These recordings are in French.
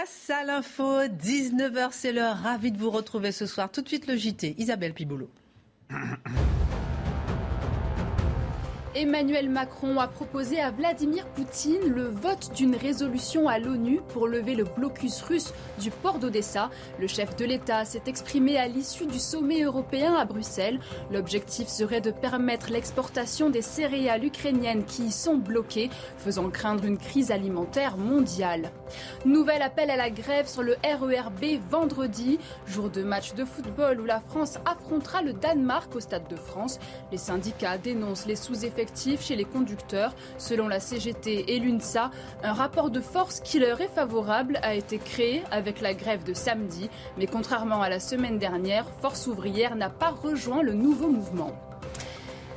Face à l'info, 19h, c'est l'heure. Ravi de vous retrouver ce soir. Tout de suite le JT. Isabelle Piboulot. Emmanuel Macron a proposé à Vladimir Poutine le vote d'une résolution à l'ONU pour lever le blocus russe du port d'Odessa. Le chef de l'État s'est exprimé à l'issue du sommet européen à Bruxelles. L'objectif serait de permettre l'exportation des céréales ukrainiennes qui y sont bloquées, faisant craindre une crise alimentaire mondiale. Nouvel appel à la grève sur le RERB vendredi, jour de match de football où la France affrontera le Danemark au Stade de France. Les syndicats dénoncent les sous-effets chez les conducteurs. Selon la CGT et l'UNSA, un rapport de force qui leur est favorable a été créé avec la grève de samedi. Mais contrairement à la semaine dernière, Force ouvrière n'a pas rejoint le nouveau mouvement.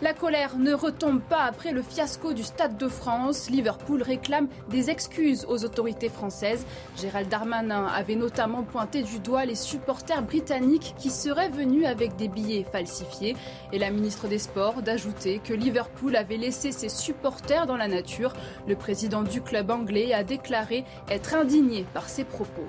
La colère ne retombe pas après le fiasco du Stade de France. Liverpool réclame des excuses aux autorités françaises. Gérald Darmanin avait notamment pointé du doigt les supporters britanniques qui seraient venus avec des billets falsifiés. Et la ministre des Sports d'ajouter que Liverpool avait laissé ses supporters dans la nature. Le président du club anglais a déclaré être indigné par ces propos.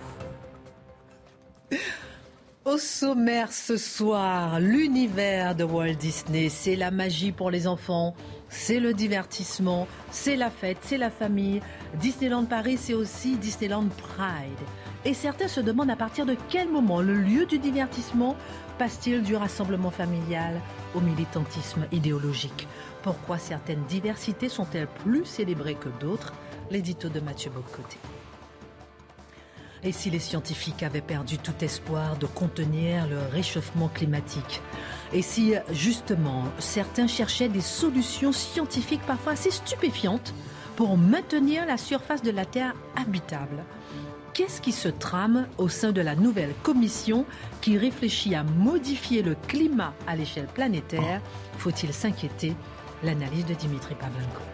Au sommaire ce soir, l'univers de Walt Disney, c'est la magie pour les enfants, c'est le divertissement, c'est la fête, c'est la famille. Disneyland Paris, c'est aussi Disneyland Pride. Et certains se demandent à partir de quel moment le lieu du divertissement passe-t-il du rassemblement familial au militantisme idéologique? Pourquoi certaines diversités sont-elles plus célébrées que d'autres? L'édito de Mathieu Bocoté. Et si les scientifiques avaient perdu tout espoir de contenir le réchauffement climatique? Et si, justement, certains cherchaient des solutions scientifiques parfois assez stupéfiantes pour maintenir la surface de la Terre habitable? Qu'est-ce qui se trame au sein de la nouvelle commission qui réfléchit à modifier le climat à l'échelle planétaire? Faut-il s'inquiéter? L'analyse de Dimitri Pavlenko.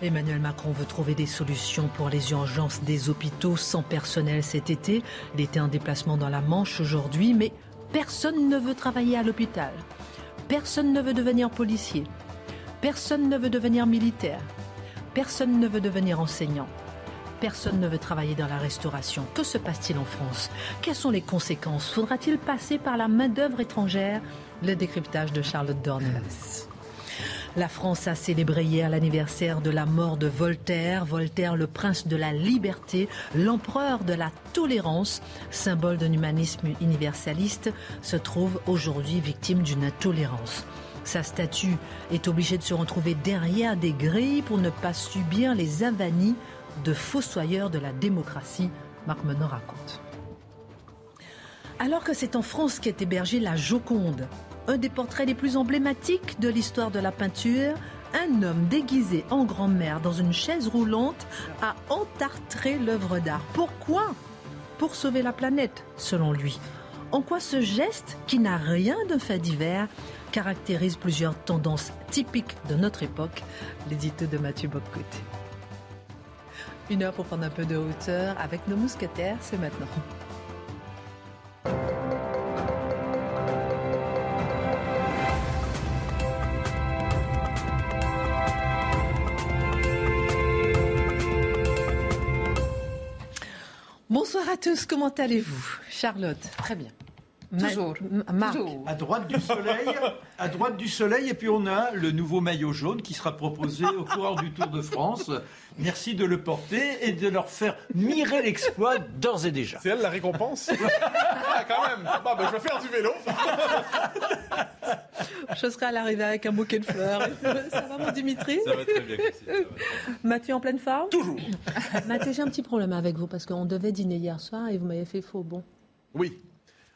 Emmanuel Macron veut trouver des solutions pour les urgences des hôpitaux sans personnel cet été. Il était en déplacement dans la Manche aujourd'hui, mais personne ne veut travailler à l'hôpital. Personne ne veut devenir policier. Personne ne veut devenir militaire. Personne ne veut devenir enseignant. Personne ne veut travailler dans la restauration. Que se passe-t-il en France? Quelles sont les conséquences? Faudra-t-il passer par la main-d'œuvre étrangère? Le décryptage de Charlotte Dornelas. La France a célébré hier l'anniversaire de la mort de Voltaire. Voltaire, le prince de la liberté, l'empereur de la tolérance, symbole d'un humanisme universaliste, se trouve aujourd'hui victime d'une intolérance. Sa statue est obligée de se retrouver derrière des grilles pour ne pas subir les avanies de fossoyeurs de la démocratie, Marc Menon raconte. Alors que c'est en France qu'est hébergée la Joconde, un des portraits les plus emblématiques de l'histoire de la peinture, un homme déguisé en grand-mère dans une chaise roulante a entartré l'œuvre d'art. Pourquoi? Pour sauver la planète, selon lui. En quoi ce geste, qui n'a rien de fait divers, caractérise plusieurs tendances typiques de notre époque? L'édito de Mathieu Bobcote. Une heure pour prendre un peu de hauteur avec nos mousquetaires, c'est maintenant. Tous, comment allez-vous? Charlotte Très bien. Toujours. À droite du soleil, à droite du soleil, et puis on a le nouveau maillot jaune qui sera proposé au coureur du Tour de France. Merci de le porter et de leur faire mirer l'exploit d'ores et déjà. C'est elle la récompense ah, Quand même. Bon, ben, je vais faire du vélo. je serai à l'arrivée avec un bouquet de fleurs. Ça va, mon Dimitri Ça va très bien, Mathieu en pleine forme? Toujours. Mathieu, j'ai un petit problème avec vous parce qu'on devait dîner hier soir et vous m'avez fait faux bon? Oui.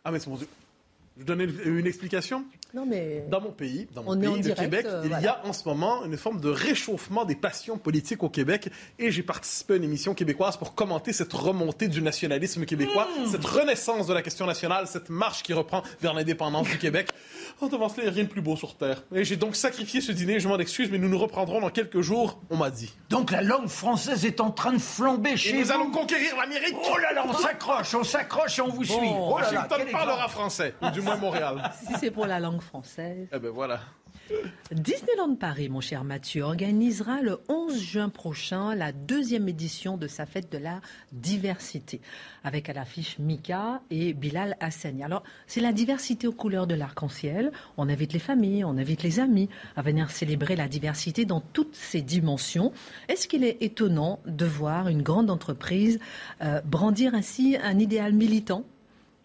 Ah, mais c'est mon Je donner une explication non, mais Dans mon pays, dans mon pays, le Québec, euh, il y a en ce moment une forme de réchauffement des passions politiques au Québec et j'ai participé à une émission québécoise pour commenter cette remontée du nationalisme québécois, hmm. cette renaissance de la question nationale, cette marche qui reprend vers l'indépendance du Québec. Oh, devant cela, il n'y a rien de plus beau sur Terre. Et j'ai donc sacrifié ce dîner, je m'en excuse, mais nous nous reprendrons dans quelques jours, on m'a dit. Donc la langue française est en train de flamber chez et nous allons conquérir l'Amérique Oh là là, on s'accroche, on s'accroche et on vous suit. Oh Washington parlera français, ou du moins Montréal. Si c'est pour la langue française. Eh ben voilà. Disneyland Paris, mon cher Mathieu, organisera le 11 juin prochain la deuxième édition de sa fête de la diversité, avec à l'affiche Mika et Bilal Hassani. Alors, c'est la diversité aux couleurs de l'arc-en-ciel. On invite les familles, on invite les amis à venir célébrer la diversité dans toutes ses dimensions. Est-ce qu'il est étonnant de voir une grande entreprise euh, brandir ainsi un idéal militant?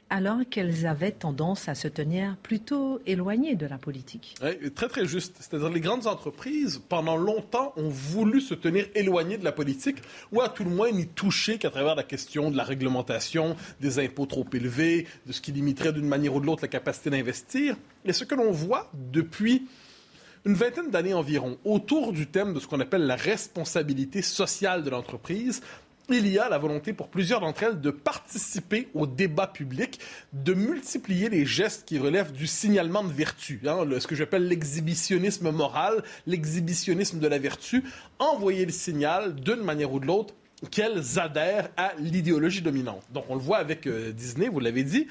Alors qu'elles avaient tendance à se tenir plutôt éloignées de la politique. Très très juste. C'est-à-dire les grandes entreprises, pendant longtemps, ont voulu se tenir éloignées de la politique, ou à tout le moins n'y toucher qu'à travers la question de la réglementation, des impôts trop élevés, de ce qui limiterait d'une manière ou de l'autre la capacité d'investir. Et ce que l'on voit depuis une vingtaine d'années environ, autour du thème de ce qu'on appelle la responsabilité sociale de l'entreprise, il y a la volonté pour plusieurs d'entre elles de participer au débat public, de multiplier les gestes qui relèvent du signalement de vertu, hein, ce que j'appelle l'exhibitionnisme moral, l'exhibitionnisme de la vertu, envoyer le signal d'une manière ou de l'autre qu'elles adhèrent à l'idéologie dominante. Donc on le voit avec euh, Disney, vous l'avez dit,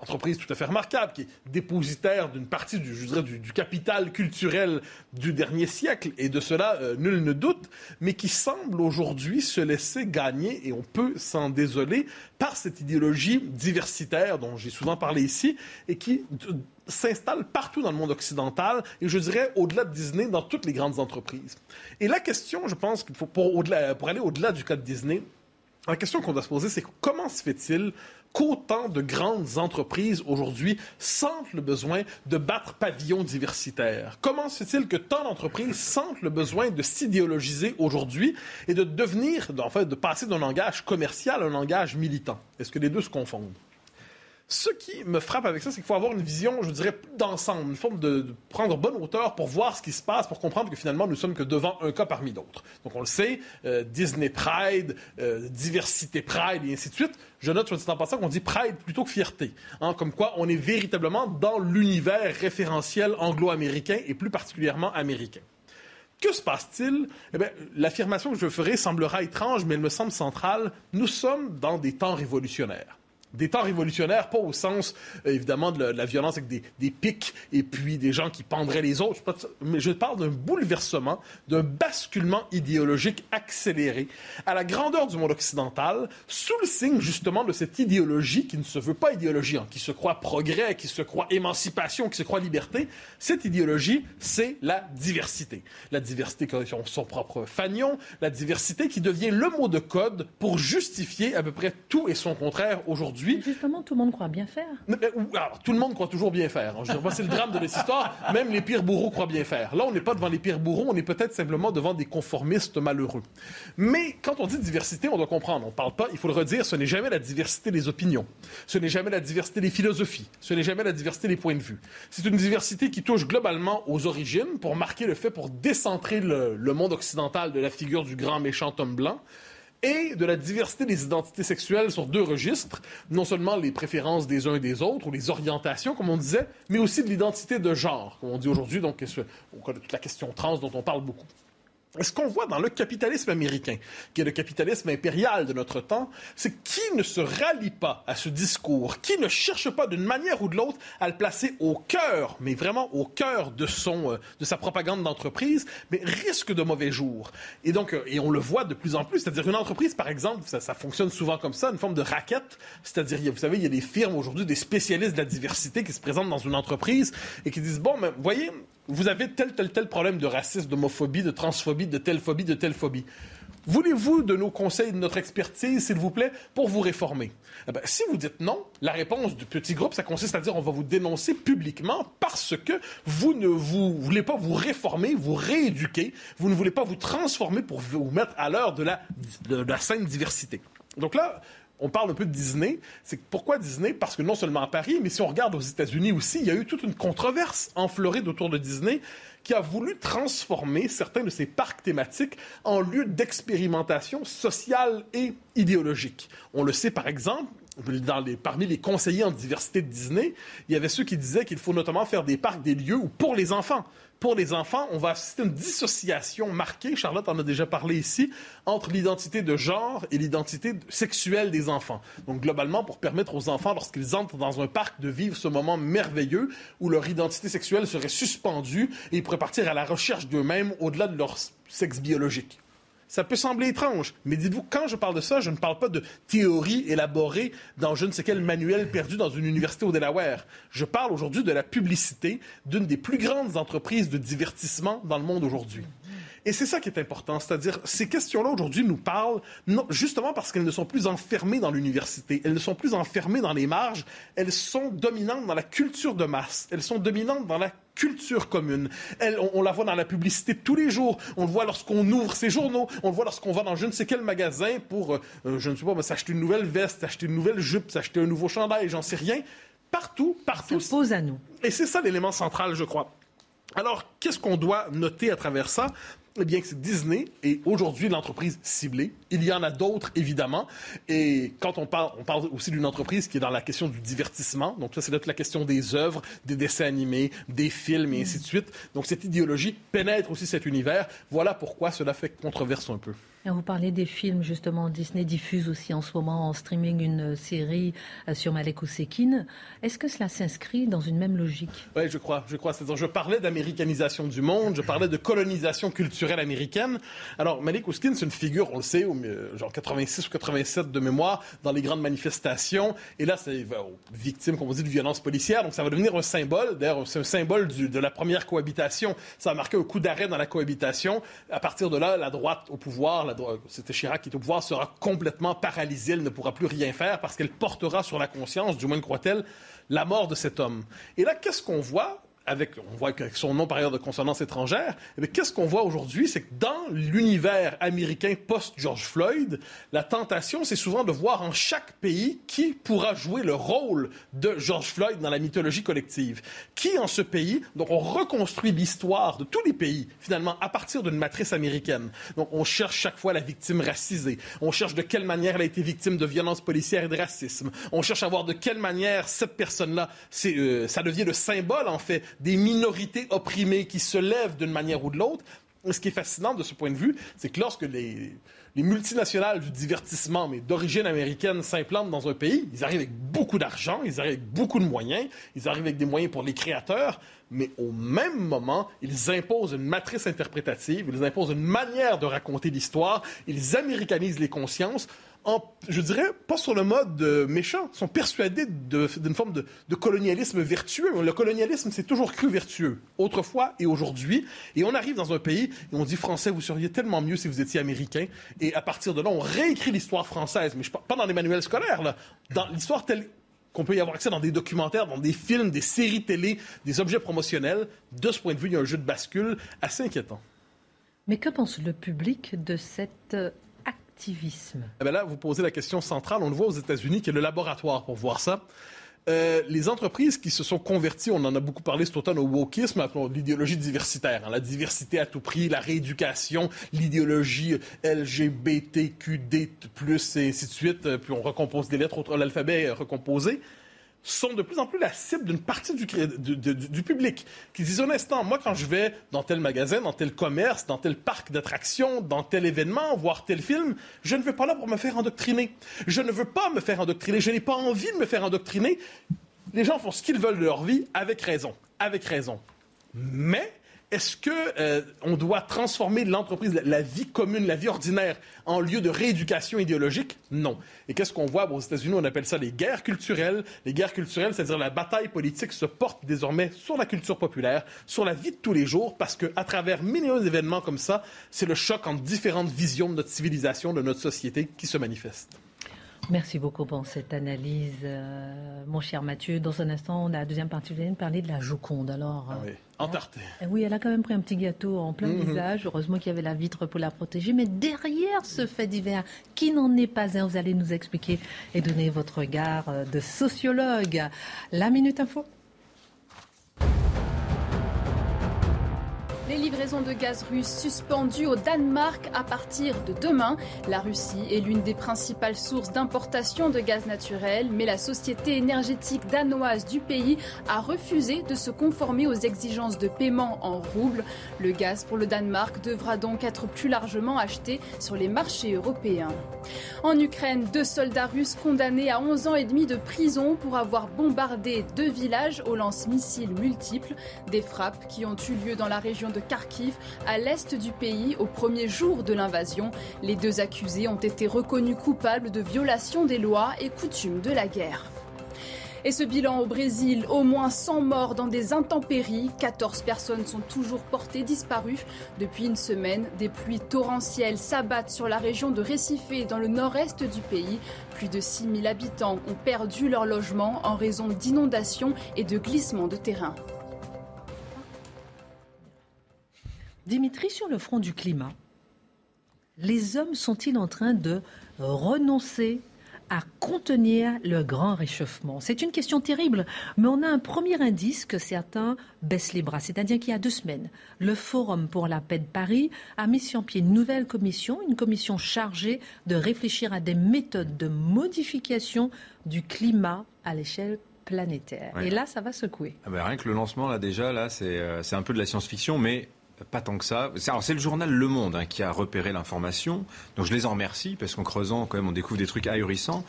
entreprise tout à fait remarquable, qui est dépositaire d'une partie du, capital culturel du dernier siècle, et de cela, euh, nul ne doute, mais qui semble aujourd'hui se laisser gagner, et on peut s'en désoler, par cette idéologie diversitaire dont j'ai souvent parlé ici, et qui s'installe partout dans le monde occidental, et je dirais au-delà de Disney, dans toutes les grandes entreprises. Et la question, je pense qu'il faut, pour aller au-delà du cas de Disney, la question qu'on doit se poser, c'est comment se fait-il qu'autant de grandes entreprises aujourd'hui sentent le besoin de battre pavillon diversitaire? Comment se fait-il que tant d'entreprises sentent le besoin de s'idéologiser aujourd'hui et de devenir, en fait, de passer d'un langage commercial à un langage militant? Est-ce que les deux se confondent? Ce qui me frappe avec ça, c'est qu'il faut avoir une vision, je dirais, d'ensemble, une forme de, prendre bonne hauteur pour voir ce qui se passe, pour comprendre que finalement, nous sommes que devant un cas parmi d'autres. Donc, on le sait, euh, Disney Pride, euh, Diversité Pride, et ainsi de suite. Je note, sur le en passant, qu'on dit Pride plutôt que fierté. Hein, comme quoi, on est véritablement dans l'univers référentiel anglo-américain et plus particulièrement américain. Que se passe-t-il? Eh l'affirmation que je ferai semblera étrange, mais elle me semble centrale. Nous sommes dans des temps révolutionnaires des temps révolutionnaires, pas au sens, euh, évidemment, de la, violence avec des, pics et puis des gens qui pendraient les autres. Mais je parle d'un bouleversement, d'un basculement idéologique accéléré à la grandeur du monde occidental, sous le signe justement de cette idéologie qui ne se veut pas idéologie, hein, qui se croit progrès, qui se croit émancipation, qui se croit liberté. Cette idéologie, c'est la diversité. La diversité qui a son propre fanion, la diversité qui devient le mot de code pour justifier à peu près tout et son contraire aujourd'hui Justement, tout le monde croit bien faire. alors, tout le monde croit toujours bien faire. Hein. Je c'est le drame de l'histoire. Même les pires bourreaux croient bien faire. Là, on n'est pas devant les pires bourreaux, on est peut-être simplement devant des conformistes malheureux. Mais quand on dit diversité, on doit comprendre. On parle pas, il faut le redire, ce n'est jamais la diversité des opinions. Ce n'est jamais la diversité des philosophies. Ce n'est jamais la diversité des points de vue. C'est une diversité qui touche globalement aux origines pour marquer le fait, pour décentrer le monde occidental de la figure du grand méchant homme blanc et de la diversité des identités sexuelles sur deux registres, non seulement les préférences des uns et des autres, ou les orientations, comme on disait, mais aussi de l'identité de genre, comme on dit aujourd'hui, donc au cas de toute la question trans dont on parle beaucoup. Ce qu'on voit dans le capitalisme américain, qui est le capitalisme impérial de notre temps, c'est qui ne se rallie pas à ce discours, qui ne cherche pas d'une manière ou de l'autre à le placer au cœur, mais vraiment au cœur de son, euh, de sa propagande d'entreprise, mais risque de mauvais jours. Et donc, euh, et on le voit de plus en plus, c'est-à-dire une entreprise, par exemple, ça, ça, fonctionne souvent comme ça, une forme de raquette, c'est-à-dire, vous savez, il y a des firmes aujourd'hui, des spécialistes de la diversité qui se présentent dans une entreprise et qui disent, bon, mais voyez, vous avez tel, tel, tel problème de racisme, d'homophobie, de transphobie, de telle phobie, de telle phobie. Voulez-vous de nos conseils, de notre expertise, s'il vous plaît, pour vous réformer? Eh ben, si vous dites non, la réponse du petit groupe, ça consiste à dire on va vous dénoncer publiquement parce que vous ne voulez pas vous réformer, vous rééduquer, vous ne voulez pas vous transformer pour vous mettre à l'heure de la, de la diversité. Donc là, on parle un peu de Disney. C'est pourquoi Disney? Parce que non seulement à Paris, mais si on regarde aux États-Unis aussi, il y a eu toute une controverse en Floride autour de Disney qui a voulu transformer certains de ses parcs thématiques en lieux d'expérimentation sociale et idéologique. On le sait par exemple, parmi les conseillers en diversité de Disney, il y avait ceux qui disaient qu'il faut notamment faire des parcs, des lieux pour les enfants pour les enfants, on va assister à une dissociation marquée, Charlotte en a déjà parlé ici, entre l'identité de genre et l'identité sexuelle des enfants. Donc globalement, pour permettre aux enfants, lorsqu'ils entrent dans un parc, de vivre ce moment merveilleux où leur identité sexuelle serait suspendue et ils pourraient partir à la recherche d'eux-mêmes au-delà de leur sexe biologique. Ça peut sembler étrange, mais dites-vous, quand je parle de ça, je ne parle pas de théorie élaborée dans je ne sais quel manuel perdu dans une université au Delaware. Je parle aujourd'hui de la publicité d'une des plus grandes entreprises de divertissement dans le monde aujourd'hui. Et c'est ça qui est important, c'est-à-dire ces questions-là aujourd'hui nous parlent non, justement parce qu'elles ne sont plus enfermées dans l'université, elles ne sont plus enfermées dans les marges, elles sont dominantes dans la culture de masse, elles sont dominantes dans la culture commune. Elle, on, la voit dans la publicité tous les jours. On le voit lorsqu'on ouvre ses journaux. On le voit lorsqu'on va dans je ne sais quel magasin pour, euh, euh, je ne sais pas, s'acheter une nouvelle veste, s'acheter une nouvelle jupe, s'acheter un nouveau chandail, j'en sais rien. Partout, partout. Ça pose à nous. Et c'est ça l'élément central, je crois. Alors, qu'est-ce qu'on doit noter à travers ça? Eh bien, c'est Disney est aujourd'hui l'entreprise ciblée. Il y en a d'autres, évidemment. Et quand on parle, on parle aussi d'une entreprise qui est dans la question du divertissement. Donc, ça, c'est toute la question des œuvres, des dessins animés, des films et ainsi de suite. Donc, cette idéologie pénètre aussi cet univers. Voilà pourquoi cela fait controverse un peu. Vous parlez des films, justement. Disney diffuse aussi en ce moment en streaming une série euh, sur Malek Ousekine. Est-ce que cela s'inscrit dans une même logique? Oui, je crois. Je crois. Je parlais d'américanisation du monde, je parlais de colonisation culturelle américaine. Alors, Malek Ousekine, c'est une figure, on le sait, genre 86 ou 87 de mémoire, dans les grandes manifestations. Et là, c'est victime, comme on dit, de violence policière. Donc, ça va devenir un symbole. D'ailleurs, c'est un symbole de la première cohabitation. Ça a marqué un coup d'arrêt dans la cohabitation. À partir de là, la droite au pouvoir, c'était Chirac qui est au pouvoir, sera complètement paralysée. Elle ne pourra plus rien faire parce qu'elle portera sur la conscience, du moins croit-elle, la mort de cet homme. Et là, qu'est-ce qu'on voit? Avec, on voit avec son nom par ailleurs de consonance étrangère, mais eh qu'est-ce qu'on voit aujourd'hui, c'est que dans l'univers américain post-George Floyd, la tentation, c'est souvent de voir en chaque pays qui pourra jouer le rôle de George Floyd dans la mythologie collective. Qui en ce pays, donc on reconstruit l'histoire de tous les pays, finalement, à partir d'une matrice américaine. Donc on cherche chaque fois la victime racisée, on cherche de quelle manière elle a été victime de violences policières et de racisme, on cherche à voir de quelle manière cette personne-là, euh, ça devient le symbole, en fait, des minorités opprimées qui se lèvent d'une manière ou de l'autre. Ce qui est fascinant de ce point de vue, c'est que lorsque les, les multinationales du divertissement, mais d'origine américaine, s'implantent dans un pays, ils arrivent avec beaucoup d'argent, ils arrivent avec beaucoup de moyens, ils arrivent avec des moyens pour les créateurs, mais au même moment, ils imposent une matrice interprétative, ils imposent une manière de raconter l'histoire, ils américanisent les consciences je dirais, pas sur le mode méchant, sont persuadés d'une forme de, colonialisme vertueux. Le colonialisme, c'est toujours cru vertueux, autrefois et aujourd'hui. Et on arrive dans un pays et on dit français, vous seriez tellement mieux si vous étiez américain. Et à partir de là, on réécrit l'histoire française, mais je, pas dans les manuels scolaires, là, dans l'histoire telle qu'on peut y avoir accès dans des documentaires, dans des films, des séries télé, des objets promotionnels. De ce point de vue, il y a un jeu de bascule assez inquiétant. Mais que pense le public de cette eh ben là, vous posez la question centrale. On le voit aux États-Unis, qui est le laboratoire pour voir ça. Euh, les entreprises qui se sont converties, on en a beaucoup parlé cet automne au wokisme, l'idéologie diversitaire, hein, la diversité à tout prix, la rééducation, l'idéologie LGBTQD+, et ainsi de suite, euh, puis on recompose des lettres, l'alphabet recomposé sont de plus en plus la cible d'une partie du, public qui disent honnêtement, moi quand je vais dans tel magasin, dans tel commerce, dans tel parc d'attractions, dans tel événement, voir tel film, je ne veux pas là pour me faire endoctriner. Je ne veux pas me faire endoctriner. Je n'ai pas envie de me faire endoctriner. Les gens font ce qu'ils veulent de leur vie avec raison. Avec raison. Mais est-ce que euh, doit transformer l'entreprise, la, vie commune, la vie ordinaire, en lieu de rééducation idéologique? Non. Et qu'est-ce qu'on voit? Aux États-Unis On appelle ça les guerres culturelles. Les guerres culturelles, c'est-à-dire la bataille politique se porte désormais sur la culture populaire, sur la vie de tous les jours, parce que à travers millions d'événements comme ça, c'est le choc entre différentes visions de notre civilisation, de notre société, qui se manifeste. Merci beaucoup pour cette analyse, euh, mon cher Mathieu. Dans un instant, on a la deuxième partie, vous allez parler de la Joconde. Alors, ah oui. Entartée. Eh oui, elle a quand même pris un petit gâteau en plein mhm. visage. Heureusement qu'il y avait la vitre pour la protéger. Mais derrière ce fait divers, qui n'en est pas un, vous allez nous expliquer et donner votre regard euh, de sociologue. La Minute Info. Les livraisons de gaz russe suspendues au Danemark à partir de demain. La Russie est l'une des principales sources d'importation de gaz naturel, mais la société énergétique danoise du pays a refusé de se conformer aux exigences de paiement en roubles. Le gaz pour le Danemark devra donc être plus largement acheté sur les marchés européens. En Ukraine, deux soldats russes condamnés à 11 ans et demi de prison pour avoir bombardé deux villages aux lance-missiles multiples, des frappes qui ont eu lieu dans la région de Kharkiv, à l'est du pays, au premier jour de l'invasion. Les deux accusés ont été reconnus coupables de violation des lois et coutumes de la guerre. Et ce bilan au Brésil, au moins 100 morts dans des intempéries. 14 personnes sont toujours portées disparues. Depuis une semaine, des pluies torrentielles s'abattent sur la région de Recife dans le nord-est du pays. Plus de 6000 habitants ont perdu leur logement en raison d'inondations et de glissements de terrain. Dimitri, sur le front du climat, les hommes sont-ils en train de renoncer à contenir le grand réchauffement? C'est une question terrible, mais on a un premier indice que certains baissent les bras. C'est-à-dire qu'il y a deux semaines, le Forum pour la paix de Paris a mis sur pied une nouvelle commission, une commission chargée de réfléchir à des méthodes de modification du climat à l'échelle planétaire. Et là, ça va secouer. Ah ben, rien que le lancement, là déjà, là, c'est euh, un peu de la science-fiction, mais pas tant que ça. c'est le journal Le Monde hein, qui a repéré l'information. Donc je les en remercie parce qu'en creusant, quand même, on découvre des trucs ahurissants.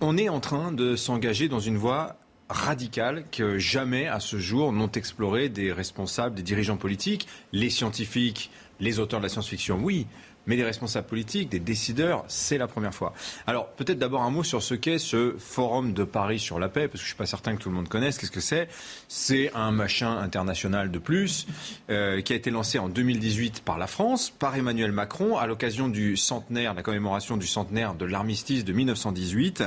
On est en train de s'engager dans une voie radicale que jamais à ce jour n'ont exploré des responsables, des dirigeants politiques, les scientifiques, les auteurs de la science-fiction, oui, mais des responsables politiques, des décideurs, c'est la première fois. Alors peut-être d'abord un mot sur ce qu'est ce Forum de Paris sur la paix, parce que je ne suis pas certain que tout le monde connaisse. Qu'est-ce que c'est? C'est un machin international de plus euh, qui a été lancé en 2018 par la France, par Emmanuel Macron, à l'occasion du centenaire, la commémoration du centenaire de l'armistice de 1918,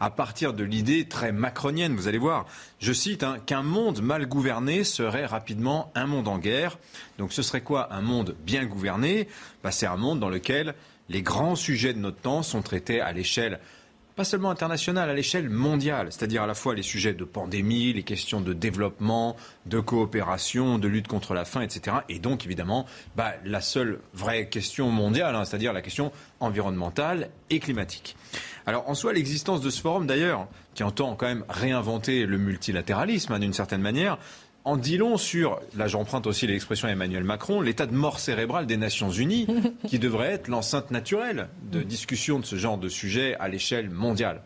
à partir de l'idée très macronienne, vous allez voir, je cite, hein, qu'un monde mal gouverné serait rapidement un monde en guerre. Donc ce serait quoi un monde bien gouverné? Bah, C'est un monde dans lequel les grands sujets de notre temps sont traités à l'échelle pas seulement internationale, à l'échelle mondiale, c'est-à-dire à la fois les sujets de pandémie, les questions de développement, de coopération, de lutte contre la faim, etc. Et donc, évidemment, bah, la seule vraie question mondiale, hein, c'est-à-dire la question environnementale et climatique. Alors, en soi, l'existence de ce forum, d'ailleurs, qui entend quand même réinventer le multilatéralisme hein, d'une certaine manière, en dit long sur, là j'emprunte aussi l'expression Emmanuel Macron, l'état de mort cérébrale des Nations Unies, qui devrait être l'enceinte naturelle de discussion de ce genre de sujet à l'échelle mondiale.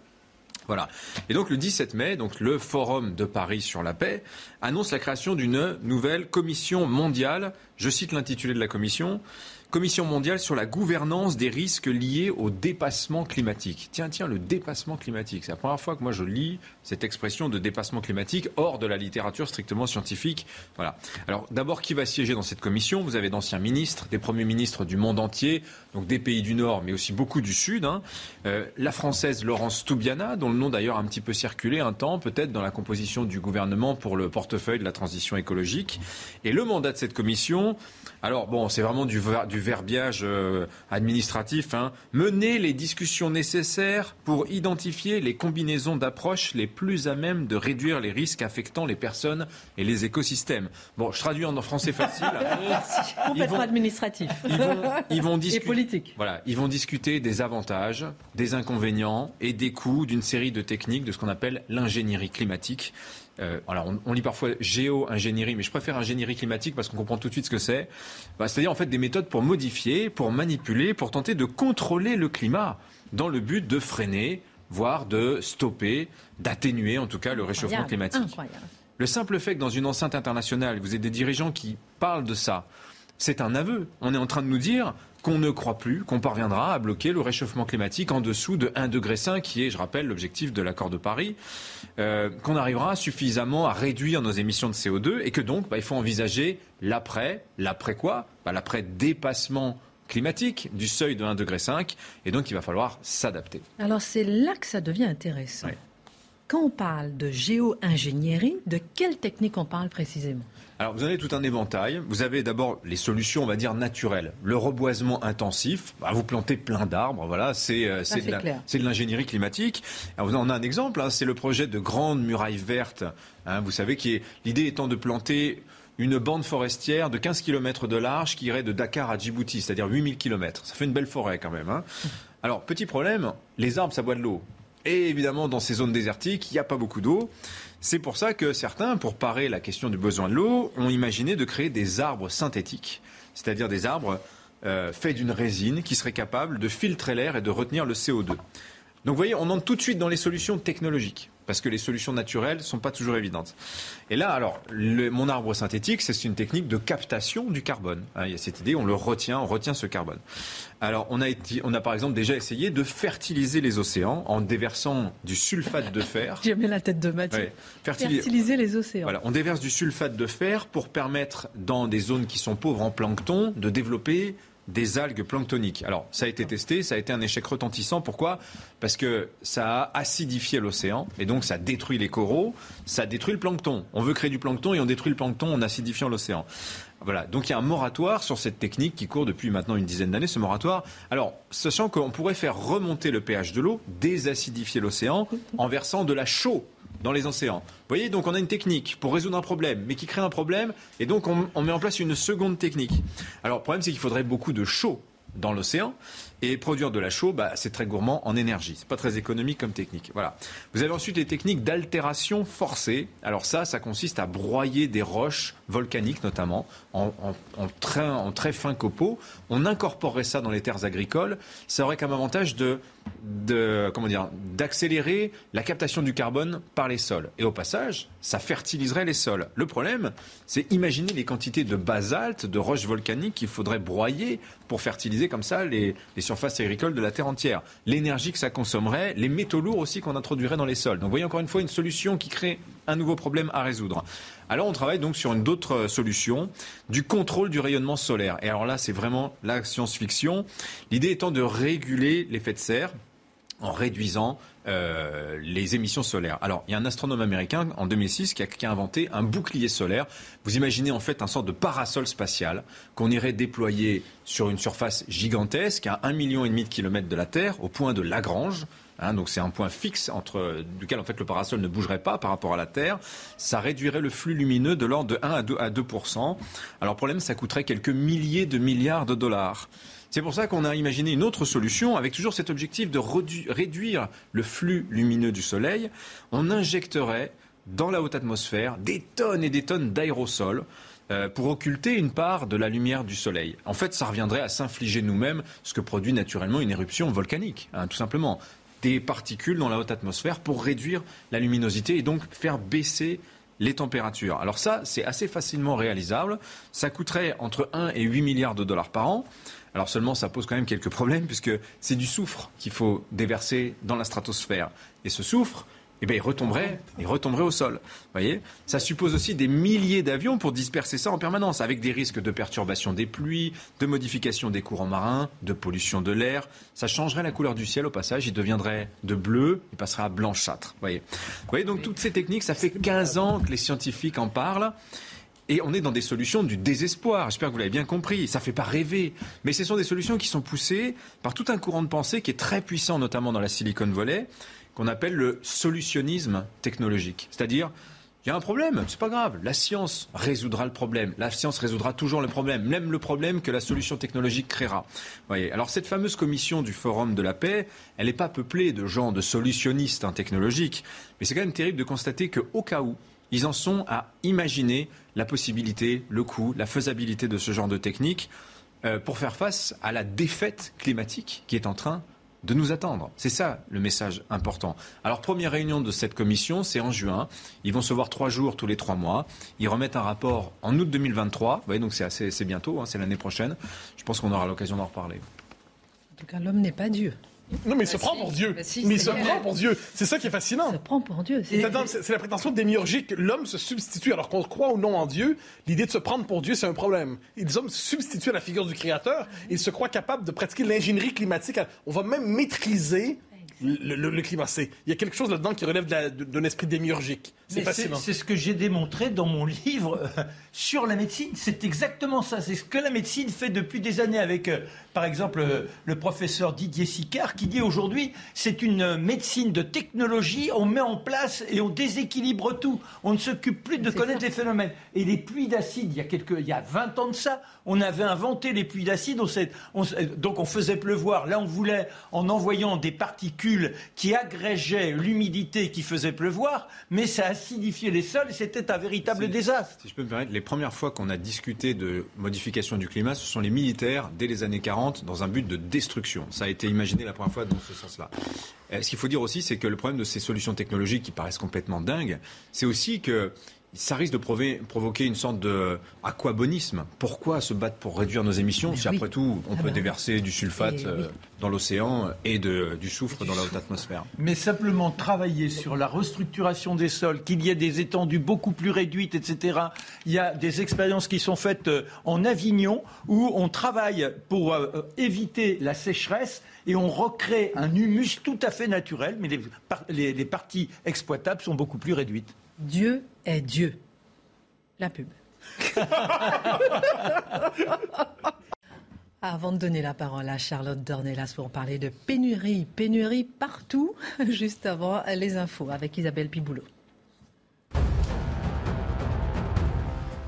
Voilà. Et donc le 17 mai, donc le Forum de Paris sur la paix annonce la création d'une nouvelle commission mondiale. Je cite l'intitulé de la commission Commission mondiale sur la gouvernance des risques liés au dépassement climatique. Tiens, tiens, le dépassement climatique. C'est la première fois que moi je lis cette expression de dépassement climatique hors de la littérature strictement scientifique. Voilà. Alors d'abord, qui va siéger dans cette commission? Vous avez d'anciens ministres, des premiers ministres du monde entier, donc des pays du Nord, mais aussi beaucoup du Sud. Hein. Euh, la française Laurence Toubiana, dont le nom d'ailleurs a un petit peu circulé un temps, peut-être dans la composition du gouvernement pour le portefeuille de la transition écologique. Et le mandat de cette commission, alors bon, c'est vraiment du, du verbiage euh, administratif. Hein. Mener les discussions nécessaires pour identifier les combinaisons d'approches les plus à même de réduire les risques affectant les personnes et les écosystèmes. Bon, je traduis en français facile. Complètement administratif. Ils vont, ils vont discuter. Politique. Voilà, ils vont discuter des avantages, des inconvénients et des coûts d'une série de techniques de ce qu'on appelle l'ingénierie climatique. Euh, on, lit parfois géo-ingénierie, mais je préfère ingénierie climatique parce qu'on comprend tout de suite ce que c'est. Bah, c'est-à-dire en fait des méthodes pour modifier, pour manipuler, pour tenter de contrôler le climat dans le but de freiner, voire de stopper, d'atténuer en tout cas le réchauffement climatique. Le simple fait que dans une enceinte internationale, vous ayez des dirigeants qui parlent de ça, c'est un aveu. On est en train de nous dire qu'on ne croit plus qu'on parviendra à bloquer le réchauffement climatique en dessous de 1,5 degré, qui est, je rappelle, l'objectif de l'accord de Paris, euh, qu'on arrivera suffisamment à réduire nos émissions de CO2 et que donc bah, il faut envisager l'après. L'après quoi? Bah, L'après dépassement climatique du seuil de 1,5 degré, et donc il va falloir s'adapter. Alors c'est là que ça devient intéressant. Quand on parle de géo-ingénierie, de quelle technique on parle précisément? Alors, vous avez tout un éventail. Vous avez d'abord les solutions, on va dire, naturelles. Le reboisement intensif, bah, vous plantez plein d'arbres, voilà, c'est euh, de l'ingénierie climatique. Alors, on a un exemple, hein, c'est le projet de grande muraille verte. Hein, vous savez, qui est l'idée étant de planter une bande forestière de 15 km de large qui irait de Dakar à Djibouti, c'est-à-dire 8000 km. Ça fait une belle forêt quand même. Hein. Alors, petit problème, les arbres, ça boit de l'eau. Et évidemment, dans ces zones désertiques, il n'y a pas beaucoup d'eau. C'est pour ça que certains, pour parer la question du besoin de l'eau, ont imaginé de créer des arbres synthétiques, c'est-à-dire des arbres euh, faits d'une résine qui seraient capables de filtrer l'air et de retenir le CO2. Donc vous voyez, on entre tout de suite dans les solutions technologiques parce que les solutions naturelles ne sont pas toujours évidentes. Et là, alors, mon arbre synthétique, c'est une technique de captation du carbone. Hein, il y a cette idée, on le retient, on retient ce carbone. Alors, on a, on a par exemple déjà essayé de fertiliser les océans en déversant du sulfate de fer. J'ai mis la tête de Mathieu. Fertiliser les océans. Voilà, on déverse du sulfate de fer pour permettre, dans des zones qui sont pauvres en plancton, de développer des algues planctoniques. Alors, ça a été testé, ça a été un échec retentissant. Pourquoi? Parce que ça a acidifié l'océan et donc ça détruit les coraux, ça détruit le plancton. On veut créer du plancton et on détruit le plancton en acidifiant l'océan. Voilà, donc il y a un moratoire sur cette technique qui court depuis maintenant une dizaine d'années, ce moratoire. Alors, sachant qu'on pourrait faire remonter le pH de l'eau, désacidifier l'océan en versant de la chaux dans les océans. Vous voyez, donc on a une technique pour résoudre un problème, mais qui crée un problème, et donc on, met en place une seconde technique. Alors le problème, c'est qu'il faudrait beaucoup de chaud dans l'océan. Et produire de la chaux, bah, c'est très gourmand en énergie. C'est pas très économique comme technique. Voilà. Vous avez ensuite les techniques d'altération forcée. Alors ça, ça consiste à broyer des roches volcaniques notamment en, très, en fin copeaux. On incorporerait ça dans les terres agricoles. Ça aurait comme avantage de comment dire, d'accélérer la captation du carbone par les sols. Et au passage, ça fertiliserait les sols. Le problème, c'est imaginer les quantités de basalte, de roches volcaniques qu'il faudrait broyer pour fertiliser comme ça les, les surface agricole de la terre entière, l'énergie que ça consommerait, les métaux lourds aussi qu'on introduirait dans les sols. Donc vous voyez encore une fois une solution qui crée un nouveau problème à résoudre. Alors on travaille donc sur une autre solution, du contrôle du rayonnement solaire. Et alors là, c'est vraiment la science-fiction. L'idée étant de réguler l'effet de serre en réduisant euh, les émissions solaires. Alors, il y a un astronome américain en 2006 qui a, inventé un bouclier solaire. Vous imaginez en fait un sorte de parasol spatial qu'on irait déployer sur une surface gigantesque à un million et demi de kilomètres de la Terre, au point de Lagrange. Hein, donc c'est un point fixe entre duquel en fait le parasol ne bougerait pas par rapport à la Terre. Ça réduirait le flux lumineux de l'ordre de 1 à 2 à 2 Alors problème, ça coûterait quelques milliers de milliards de dollars. C'est pour ça qu'on a imaginé une autre solution avec toujours cet objectif de réduire le flux lumineux du Soleil. On injecterait dans la haute atmosphère des tonnes et des tonnes d'aérosols euh, pour occulter une part de la lumière du Soleil. En fait, ça reviendrait à s'infliger nous-mêmes ce que produit naturellement une éruption volcanique, hein, tout simplement. Des particules dans la haute atmosphère pour réduire la luminosité et donc faire baisser les températures. Alors ça, c'est assez facilement réalisable. Ça coûterait entre 1 et 8 milliards de dollars par an. Alors seulement, ça pose quand même quelques problèmes puisque c'est du soufre qu'il faut déverser dans la stratosphère. Et ce soufre, eh bien, il retomberait, il retomberait au sol. Voyez? Ça suppose aussi des milliers d'avions pour disperser ça en permanence, avec des risques de perturbation des pluies, de modification des courants marins, de pollution de l'air. Ça changerait la couleur du ciel au passage, il deviendrait de bleu, il passerait à blanchâtre. Voyez? Voyez, donc toutes ces techniques, ça fait 15 ans que les scientifiques en parlent. Et on est dans des solutions du désespoir. J'espère que vous l'avez bien compris. Ça ne fait pas rêver. Mais ce sont des solutions qui sont poussées par tout un courant de pensée qui est très puissant, notamment dans la Silicon Valley, qu'on appelle le solutionnisme technologique. C'est-à-dire, il y a un problème, c'est pas grave. La science résoudra le problème. La science résoudra toujours le problème, même le problème que la solution technologique créera. Alors cette fameuse commission du Forum de la paix, elle n'est pas peuplée de gens de solutionnistes technologiques, mais c'est quand même terrible de constater qu'au cas où ils en sont à imaginer la possibilité, le coût, la faisabilité de ce genre de technique euh, pour faire face à la défaite climatique qui est en train de nous attendre. C'est ça le message important. Alors première réunion de cette commission, c'est en juin. Ils vont se voir trois jours tous les trois mois. Ils remettent un rapport en août 2023. Vous voyez, donc c'est assez, bientôt, hein, c'est l'année prochaine. Je pense qu'on aura l'occasion d'en reparler. En tout cas, l'homme n'est pas Dieu. Non, mais il se Bah prend pour Dieu. Bah mais il c'est se prend pour Dieu. C'est ça qui est fascinant. Se prend pour Dieu. C'est la prétention démiurgique. L'homme se substitue, alors qu'on croit ou non en Dieu, l'idée de se prendre pour Dieu, c'est un problème. Les hommes se substituent à la figure du Créateur. Ils se croient capables de pratiquer l'ingénierie climatique. On va même maîtriser le, le- le climat. C'est- Il y a quelque chose là-dedans qui relève d'un esprit démiurgique. C'est ce que j'ai démontré dans mon livre euh, sur la médecine. C'est exactement ça. C'est ce que la médecine fait depuis des années avec, euh, par exemple, euh, le professeur Didier Sicard qui dit aujourd'hui c'est une médecine de technologie. On met en place et on déséquilibre tout. On ne s'occupe plus de connaître les phénomènes. Et les pluies d'acide, il y a quelques, il y a 20 ans de ça, on avait inventé les pluies d'acide. On on donc on faisait pleuvoir. Là, on voulait en envoyant des particules qui agrégeaient l'humidité qui faisait pleuvoir, mais ça acidifiait les sols. C'était un véritable désastre. Si je peux me permettre, les premières fois qu'on a discuté de modification du climat, ce sont les militaires, dès les années 40, dans un but de destruction. Ça a été imaginé la première fois dans ce sens-là. Euh, Ce qu'il faut dire aussi, c'est que le problème de ces solutions technologiques qui paraissent complètement dingues, c'est aussi que ça risque de provoquer une sorte de aquabonisme. Pourquoi se battre pour réduire nos émissions Mais si oui. après tout on Ah peut bah, déverser du sulfate Et euh, oui. dans l'océan et de, du soufre dans la haute atmosphère? Mais simplement travailler sur la restructuration des sols, qu'il y ait des étendues beaucoup plus réduites, etc. Il y a des expériences qui sont faites euh, en Avignon où on travaille pour euh, euh, éviter la sécheresse et on recrée un humus tout à fait naturel, mais les, par- les- les parties exploitables sont beaucoup plus réduites. Dieu est Dieu. La pub. Avant de donner la parole à Charlotte Dornelas pour parler de pénurie, pénurie partout, juste avant les infos avec Isabelle Piboulot.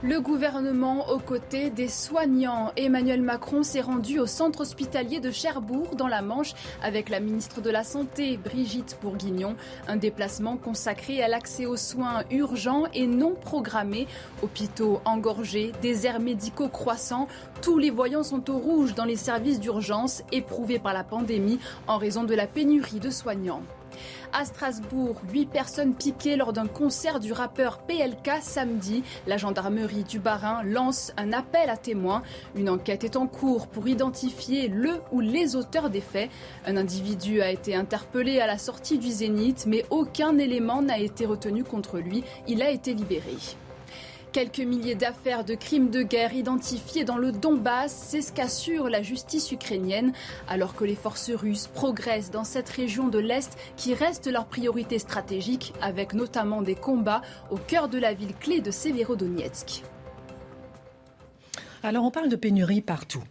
Le gouvernement aux côtés des soignants. Emmanuel Macron s'est rendu au centre hospitalier de Cherbourg dans la Manche avec la ministre de la Santé, Brigitte Bourguignon. Un déplacement consacré à l'accès aux soins urgents et non programmés. Hôpitaux engorgés, déserts médicaux croissants. Tous les voyants sont au rouge dans les services d'urgence éprouvés par la pandémie en raison de la pénurie de soignants. À Strasbourg, huit personnes piquées lors d'un concert du rappeur PLK samedi. La gendarmerie du Bas-Rhin lance un appel à témoins. Une enquête est en cours pour identifier le ou les auteurs des faits. Un individu a été interpellé à la sortie du Zénith, mais aucun élément n'a été retenu contre lui. Il a été libéré. Quelques milliers d'affaires de crimes de guerre identifiés dans le Donbass, c'est ce qu'assure la justice ukrainienne, alors que les forces russes progressent dans cette région de l'Est qui reste leur priorité stratégique, avec notamment des combats au cœur de la ville clé de Severodonetsk. Alors on parle de pénurie partout,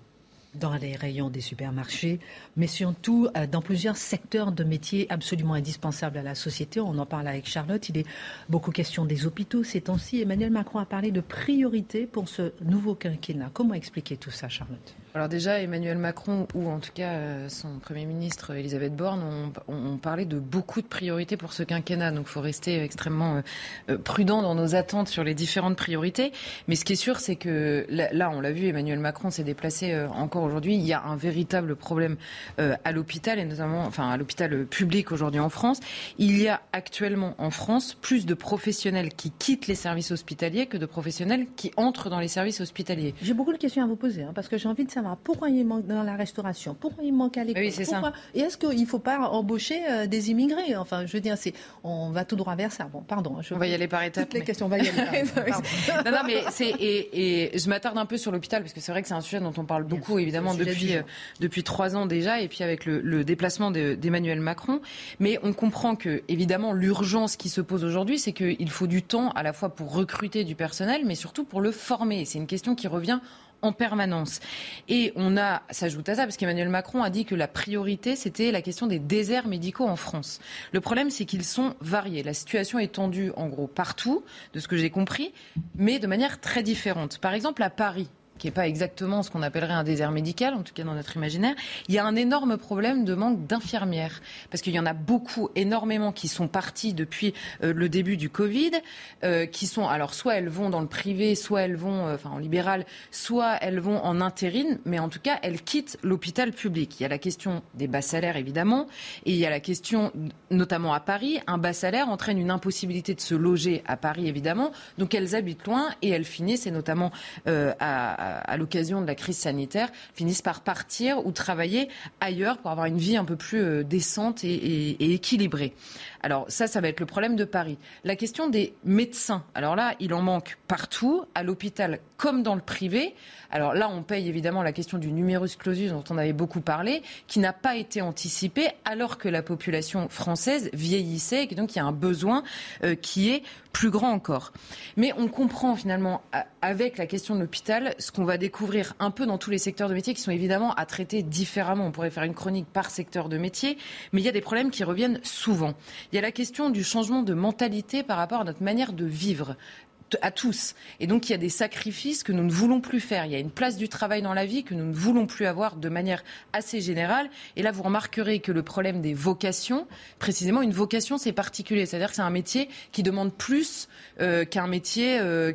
dans les rayons des supermarchés, mais surtout euh, dans plusieurs secteurs de métiers absolument indispensables à la société. On en parle avec Charlotte. Il est beaucoup question des hôpitaux ces temps-ci. Emmanuel Macron a parlé de priorité pour ce nouveau quinquennat. Comment expliquer tout ça, Charlotte? Alors déjà, Emmanuel Macron, ou en tout cas euh, son Premier ministre Elisabeth Borne, ont, parlé de beaucoup de priorités pour ce quinquennat. Donc il faut rester extrêmement euh, euh, prudent dans nos attentes sur les différentes priorités. Mais ce qui est sûr, c'est que là, on l'a vu, Emmanuel Macron s'est déplacé encore aujourd'hui. Il y a un véritable problème à l'hôpital, et notamment enfin, à l'hôpital public aujourd'hui en France. Il y a actuellement en France plus de professionnels qui quittent les services hospitaliers que de professionnels qui entrent dans les services hospitaliers. J'ai beaucoup de questions à vous poser, hein, parce que j'ai envie de savoir pourquoi il manque dans la restauration, pourquoi il manque à l'école. Oui, pourquoi- Et est-ce qu'il ne faut pas embaucher euh, des immigrés? Enfin, je veux dire, c'est, on va tout droit vers ça. Bon, pardon. Je On va y aller par étapes. Toutes les mais- questions, on va y aller. par- pardon. non, non, mais c'est et, et je m'attarde un peu sur l'hôpital parce que c'est vrai que c'est un sujet dont on parle beaucoup évidemment depuis euh, depuis trois ans déjà et puis avec le, le déplacement de- d'Emmanuel Macron. Mais on comprend que évidemment l'urgence qui se pose aujourd'hui, c'est qu'il faut du temps à la fois pour recruter du personnel, mais surtout pour le former. C'est une question qui revient en permanence. Et on a, s'ajoute à ça, parce qu'Emmanuel Macron a dit que la priorité, c'était la question des déserts médicaux en France. Le problème, c'est qu'ils sont variés. La situation est tendue, en gros, partout, de ce que j'ai compris, mais de manière très différente. Par exemple, à Paris, qui n'est pas exactement ce qu'on appellerait un désert médical, en tout cas dans notre imaginaire, il y a un énorme problème de manque d'infirmières. Parce qu'il y en a beaucoup, énormément, qui sont partis depuis euh, le début du Covid, euh, qui sont, alors soit elles vont dans le privé, soit elles vont, euh, enfin en libéral, soit elles vont en intérim, mais en tout cas, elles quittent l'hôpital public. Il y a la question des bas salaires, évidemment, et il y a la question, notamment à Paris, un bas salaire entraîne une impossibilité de se loger à Paris, évidemment, donc elles habitent loin et elles finissent, et notamment à, à, l'occasion de la crise sanitaire, finissent par partir ou travailler ailleurs pour avoir une vie un peu plus euh, décente et, équilibrée. Alors ça, ça va être le problème de Paris. La question des médecins. Alors là, il en manque partout, à l'hôpital comme dans le privé. Alors là, on paye évidemment la question du numerus clausus dont on avait beaucoup parlé, qui n'a pas été anticipé alors que la population française vieillissait et donc il y a un besoin euh, qui est plus grand encore. Mais on comprend finalement avec la question de l'hôpital ce qu'on va découvrir un peu dans tous les secteurs de métier qui sont évidemment à traiter différemment. On pourrait faire une chronique par secteur de métier, mais il y a des problèmes qui reviennent souvent. Il y a la question du changement de mentalité par rapport à notre manière de vivre à tous. Et donc il y a des sacrifices que nous ne voulons plus faire. Il y a une place du travail dans la vie que nous ne voulons plus avoir de manière assez générale. Et là, vous remarquerez que le problème des vocations, précisément une vocation, c'est particulier. C'est-à-dire que c'est un métier qui demande plus euh, qu'un métier euh,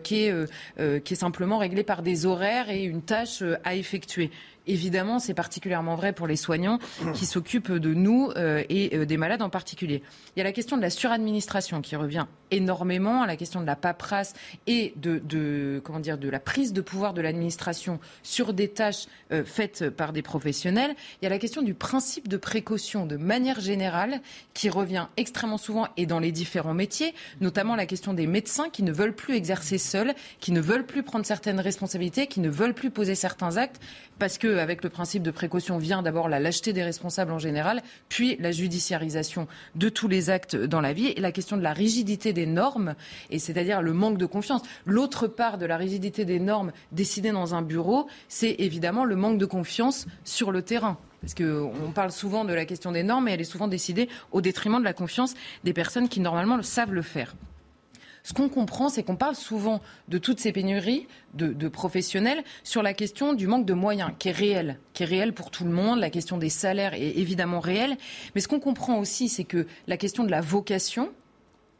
euh, qui est simplement réglé par des horaires et une tâche à effectuer. Évidemment, c'est particulièrement vrai pour les soignants qui s'occupent de nous et des malades en particulier. Il y a la question de la suradministration qui revient énormément la question de la paperasse et de, comment dire, de la prise de pouvoir de l'administration sur des tâches euh, faites par des professionnels. Il y a la question du principe de précaution de manière générale qui revient extrêmement souvent et dans les différents métiers, notamment la question des médecins qui ne veulent plus exercer seuls, qui ne veulent plus prendre certaines responsabilités, qui ne veulent plus poser certains actes parce qu'avec le principe de précaution vient d'abord la lâcheté des responsables en général, puis la judiciarisation de tous les actes dans la vie et la question de la rigidité des normes, et c'est-à-dire le manque de confiance. L'autre part de la rigidité des normes décidées dans un bureau, c'est évidemment le manque de confiance sur le terrain. Parce qu'on parle souvent de la question des normes, et elle est souvent décidée au détriment de la confiance des personnes qui normalement savent le faire. Ce qu'on comprend, c'est qu'on parle souvent de toutes ces pénuries de, professionnels sur la question du manque de moyens, qui est réel, qui est réel pour tout le monde. La question des salaires est évidemment réelle. Mais ce qu'on comprend aussi, c'est que la question de la vocation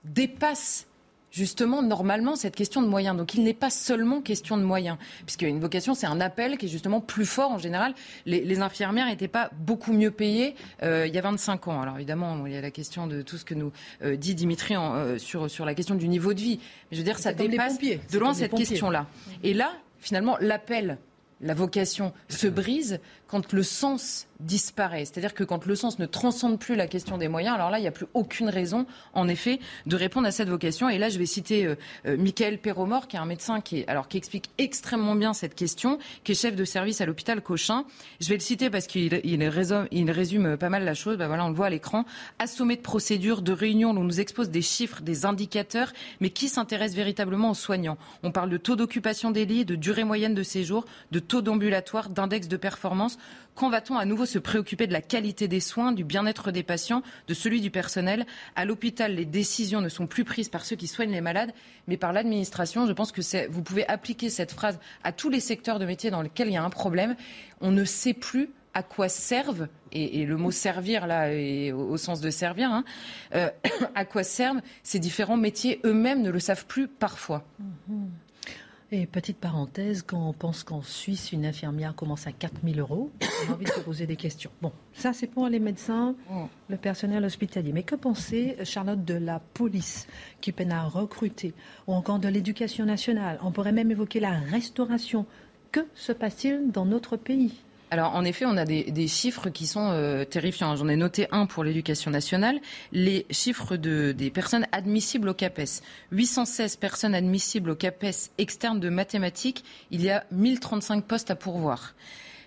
dépasse justement normalement cette question de moyens. Donc il n'est pas seulement question de moyens, puisque une vocation c'est un appel qui est justement plus fort en général. Les, infirmières n'étaient pas beaucoup mieux payées euh, il y a 25 ans. Alors évidemment il y a la question de tout ce que nous euh, dit Dimitri euh, sur, sur la question du niveau de vie. Mais je veux dire ça dépasse de loin cette question-là. Et là finalement l'appel la vocation se brise quand le sens disparaît. C'est-à-dire que quand le sens ne transcende plus la question des moyens, alors là, il n'y a plus aucune raison, en effet, de répondre à cette vocation. Et là, je vais citer euh, euh, Michael Perromor, qui est un médecin qui, alors, qui explique extrêmement bien cette question, qui est chef de service à l'hôpital Cochin. Je vais le citer parce qu'il il résume, il résume pas mal la chose. Ben voilà, on le voit à l'écran. Assommé de procédures, de réunions, où on nous expose des chiffres, des indicateurs, mais qui s'intéresse véritablement aux soignants? On parle de taux d'occupation des lits, de durée moyenne de séjour, de taux d'ambulatoire, d'index de performance. Quand va-t-on à nouveau se préoccuper de la qualité des soins, du bien-être des patients, de celui du personnel? À l'hôpital, les décisions ne sont plus prises par ceux qui soignent les malades, mais par l'administration. Je pense que vous pouvez appliquer cette phrase à tous les secteurs de métier dans lesquels il y a un problème. On ne sait plus à quoi servent, et, le mot servir là est au, sens de servir, hein, euh, à quoi servent ces différents métiers eux-mêmes ne le savent plus parfois. Mm-hmm. Et petite parenthèse, quand on pense qu'en Suisse, une infirmière commence à 4 000 euros, on a envie de se poser des questions. Bon, ça c'est pour les médecins, mm. le personnel hospitalier. Mais que pensez, Charlotte, de la police qui peine à recruter, ou encore de l'éducation nationale? On pourrait même évoquer la restauration. Que se passe-t-il dans notre pays? Alors en effet, on a des, chiffres qui sont euh, terrifiants. J'en ai noté un pour l'éducation nationale. Les chiffres de, des personnes admissibles au CAPES. 816 personnes admissibles au CAPES externe de mathématiques. Il y a 1035 postes à pourvoir.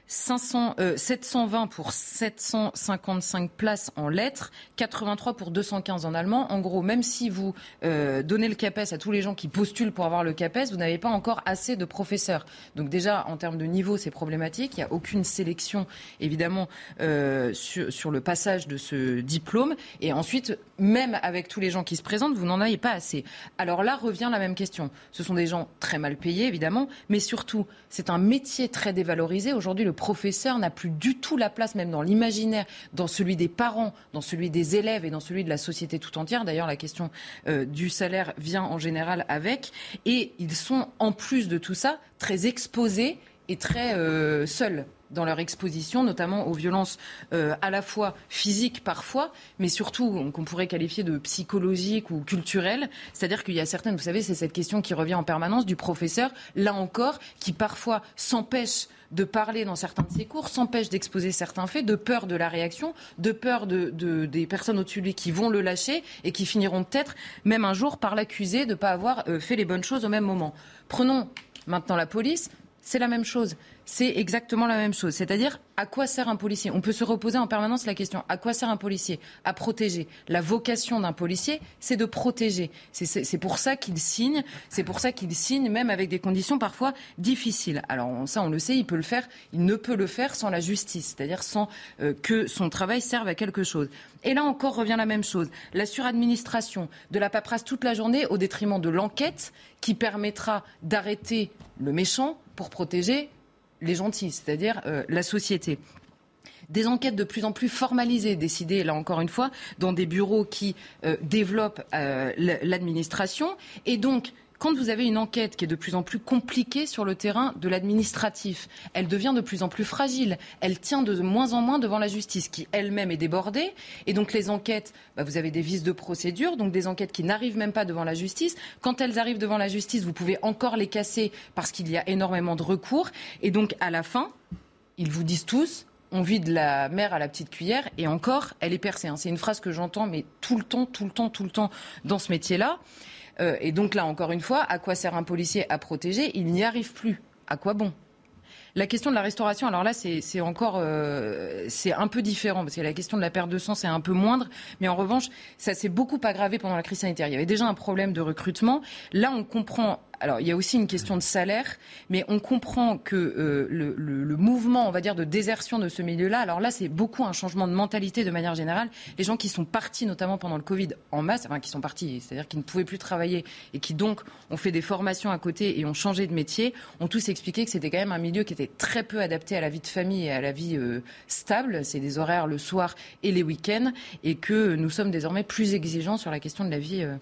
500, 720 euh, pour 755 places en lettres, 83 pour 215 en allemand. En gros, même si vous euh, donnez le CAPES à tous les gens qui postulent pour avoir le CAPES, vous n'avez pas encore assez de professeurs. Donc déjà, en termes de niveau, c'est problématique. Il n'y a aucune sélection, évidemment, euh, sur, le passage de ce diplôme. Et ensuite, même avec tous les gens qui se présentent, vous n'en avez pas assez. Alors là revient la même question. Ce sont des gens très mal payés, évidemment, mais surtout, c'est un métier très dévalorisé. Aujourd'hui, le professeur n'a plus du tout la place, même dans l'imaginaire, dans celui des parents, dans celui des élèves et dans celui de la société tout entière. D'ailleurs, la question euh, du salaire vient en général avec. Et ils sont, en plus de tout ça, très exposés et très euh, seuls dans leur exposition, notamment aux violences euh, à la fois physiques parfois, mais surtout qu'on pourrait qualifier de psychologiques ou culturelles. C'est-à-dire qu'il y a certaines, vous savez, c'est cette question qui revient en permanence du professeur, là encore, qui parfois s'empêche de parler dans certains de ses cours, s'empêche d'exposer certains faits, de peur de la réaction, de peur de, des personnes au-dessus de lui qui vont le lâcher et qui finiront peut-être même un jour par l'accuser de ne pas avoir euh, fait les bonnes choses au même moment. Prenons maintenant la police, c'est la même chose c'est exactement la même chose. C'est-à-dire, à quoi sert un policier? On peut se reposer en permanence la question à quoi sert un policier? À protéger. La vocation d'un policier, c'est de protéger. C'est pour ça qu'il signe. C'est pour ça qu'il signe, même avec des conditions parfois difficiles. Alors ça, on le sait, il peut le faire. Il ne peut le faire sans la justice, c'est-à-dire sans euh, que son travail serve à quelque chose. Et là encore revient la même chose. La suradministration de la paperasse toute la journée au détriment de l'enquête qui permettra d'arrêter le méchant pour protéger les gentils, c'est-à-dire euh, la société des enquêtes de plus en plus formalisées, décidées, là encore une fois, dans des bureaux qui euh, développent euh, l'administration. Et donc, quand vous avez une enquête qui est de plus en plus compliquée sur le terrain de l'administratif, elle devient de plus en plus fragile. Elle tient de moins en moins devant la justice, qui elle-même est débordée. Et donc les enquêtes, bah, vous avez des vices de procédure, donc des enquêtes qui n'arrivent même pas devant la justice. Quand elles arrivent devant la justice, vous pouvez encore les casser parce qu'il y a énormément de recours. Et donc à la fin, ils vous disent tous, on vide la mer à la petite cuillère et encore, elle est percée. Hein. C'est une phrase que j'entends, mais tout le temps, tout le temps, tout le temps dans ce métier-là. Euh, et donc là, encore une fois, à quoi sert un policier à protéger? Il n'y arrive plus. À quoi bon? La question de la restauration, alors là, c'est encore, euh, c'est un peu différent parce que la question de la perte de sang, c'est un peu moindre, mais en revanche, ça s'est beaucoup aggravé pendant la crise sanitaire. Il y avait déjà un problème de recrutement. Là, on comprend alors, il y a aussi une question de salaire, mais on comprend que euh, le, mouvement, on va dire, de désertion de ce milieu-là, alors là, c'est beaucoup un changement de mentalité de manière générale. Les gens qui sont partis, notamment pendant le Covid, en masse, enfin, qui sont partis, c'est-à-dire qui ne pouvaient plus travailler et qui donc ont fait des formations à côté et ont changé de métier, ont tous expliqué que c'était quand même un milieu qui était très peu adapté à la vie de famille et à la vie euh, stable. C'est des horaires le soir et les week-ends, et que nous sommes désormais plus exigeants sur la question de la vie. Euh,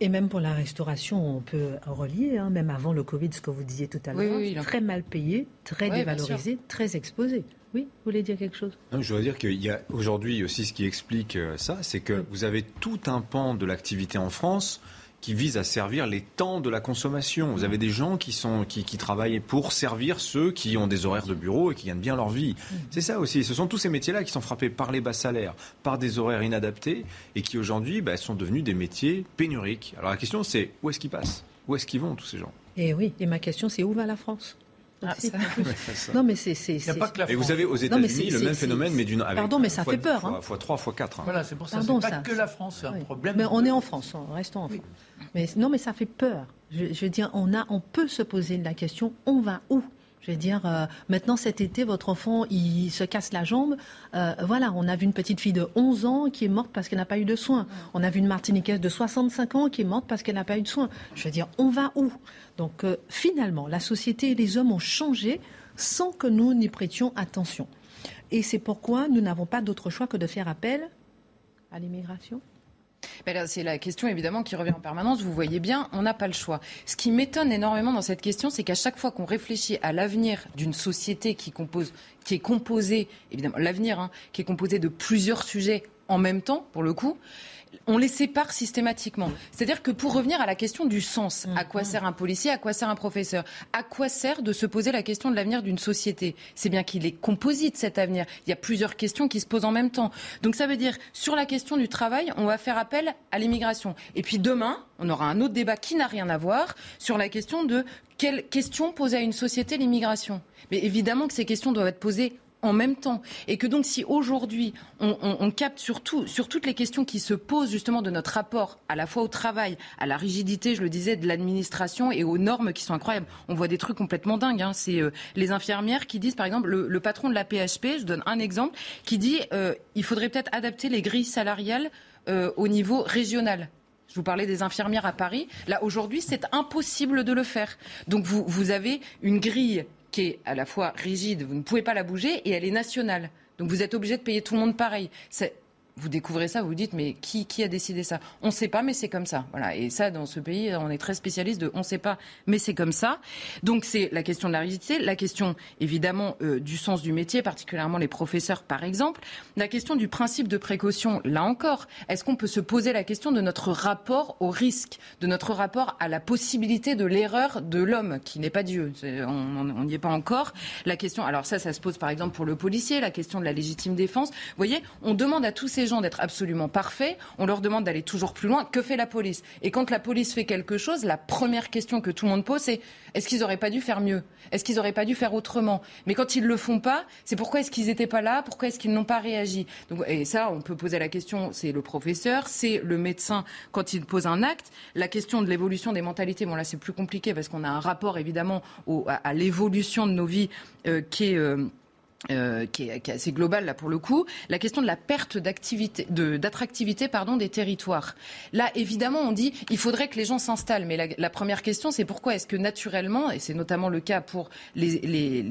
et, même pour la restauration, on peut relier, hein, même avant le Covid, ce que vous disiez tout à l'heure, très mal payé, très dévalorisé, très exposé. Oui, vous voulez dire quelque chose? Non, Je veux dire qu'il y a aujourd'hui aussi ce qui explique euh, ça, c'est que vous avez tout un pan de l'activité en France qui vise à servir les temps de la consommation. Vous avez des gens qui, sont, qui, qui, travaillent pour servir ceux qui ont des horaires de bureau et qui gagnent bien leur vie. Mm. C'est ça aussi. Ce sont tous ces métiers-là qui sont frappés par les bas salaires, par des horaires inadaptés et qui aujourd'hui bah, sont devenus des métiers pénuriques. Alors la question c'est où est-ce qu'ils passent? Où est-ce qu'ils vont tous ces gens? Et eh oui, et ma question c'est où va la France? Ah, non, mais c'est. Et vous avez aux États-Unis le même phénomène, mais d'une. Pardon, mais ça fait peur. Fois, hein. fois 3, fois 4. Hein. Voilà, c'est pour ça. C'est pas que la France, c'est un problème. Mais on est en France, restons en France. Mais non, mais ça fait peur. Je, je, veux dire, on a, on peut se poser la question on va où? Je veux dire, euh, maintenant cet été, votre enfant, il se casse la jambe. Euh, voilà, on a vu une petite fille de 11 ans qui est morte parce qu'elle n'a pas eu de soins. On a vu une Martiniquaise de 65 ans qui est morte parce qu'elle n'a pas eu de soins. Je veux dire, on va où? Donc euh, finalement, la société et les hommes ont changé sans que nous n'y prêtions attention. Et c'est pourquoi nous n'avons pas d'autre choix que de faire appel à l'immigration c'est la question évidemment qui revient en permanence. Vous voyez bien, on n'a pas le choix. Ce qui m'étonne énormément dans cette question, c'est qu'à chaque fois qu'on réfléchit à l'avenir d'une société qui est composée, évidemment, l'avenir, hein, qui est composé de plusieurs sujets en même temps, pour le coup, on les sépare systématiquement. C'est-à-dire que pour revenir à la question du sens, à quoi mm-hmm. sert un policier, à quoi sert un professeur, à quoi sert de se poser la question de l'avenir d'une société? C'est bien qu'il est composite cet avenir. Il y a plusieurs questions qui se posent en même temps. Donc ça veut dire, sur la question du travail, on va faire appel à l'immigration. Et puis demain, on aura un autre débat qui n'a rien à voir sur la question de quelle question pose à une société l'immigration. Mais évidemment que ces questions doivent être posées en même temps. Et que donc si aujourd'hui on, capte surtout sur toutes les questions qui se posent justement de notre rapport à la fois au travail, à la rigidité, je le disais, de l'administration et aux normes qui sont incroyables. On voit des trucs complètement dingues. Hein. C'est euh, les infirmières qui disent, par exemple, le, patron de la PHP, je donne un exemple, qui dit euh, il faudrait peut-être adapter les grilles salariales euh, au niveau régional. Je vous parlais des infirmières à Paris. Là, aujourd'hui, c'est impossible de le faire. Donc, vous, vous avez une grille qui est à la fois rigide, vous ne pouvez pas la bouger, et elle est nationale. Donc vous êtes obligé de payer tout le monde pareil. Vous découvrez ça, vous vous dites mais qui, a décidé ça? On ne sait pas, mais c'est comme ça. Voilà. Et ça, dans ce pays, on est très spécialiste de on ne sait pas, mais c'est comme ça. Donc c'est la question de la rigidité, la question évidemment euh, du sens du métier, particulièrement les professeurs par exemple, la question du principe de précaution. Là encore, est-ce qu'on peut se poser la question de notre rapport au risque, de notre rapport à la possibilité de l'erreur de l'homme qui n'est pas Dieu? On n'y est pas encore. La question, alors ça, ça se pose par exemple pour le policier, la question de la légitime défense. Vous voyez, on demande à tous ces d'être absolument parfaits, on leur demande d'aller toujours plus loin. Que fait la police? Et quand la police fait quelque chose, la première question que tout le monde pose, c'est est-ce qu'ils n'auraient pas dû faire mieux? Est-ce qu'ils n'auraient pas dû faire autrement? Mais quand ils ne le font pas, c'est pourquoi est-ce qu'ils n'étaient pas là? Pourquoi est-ce qu'ils n'ont pas réagi? Et ça, on peut poser la question, c'est le professeur, c'est le médecin quand il pose un acte. La question de l'évolution des mentalités, bon là c'est plus compliqué parce qu'on a un rapport évidemment à, l'évolution de nos vies euh, qui est... Euh, euh, qui, est, assez globale là pour le coup, la question de la perte d'activité, d'attractivité pardon des territoires. Là, évidemment, on dit il faudrait que les gens s'installent, mais la, la, première question c'est pourquoi est-ce que naturellement, et c'est notamment le cas pour les, les,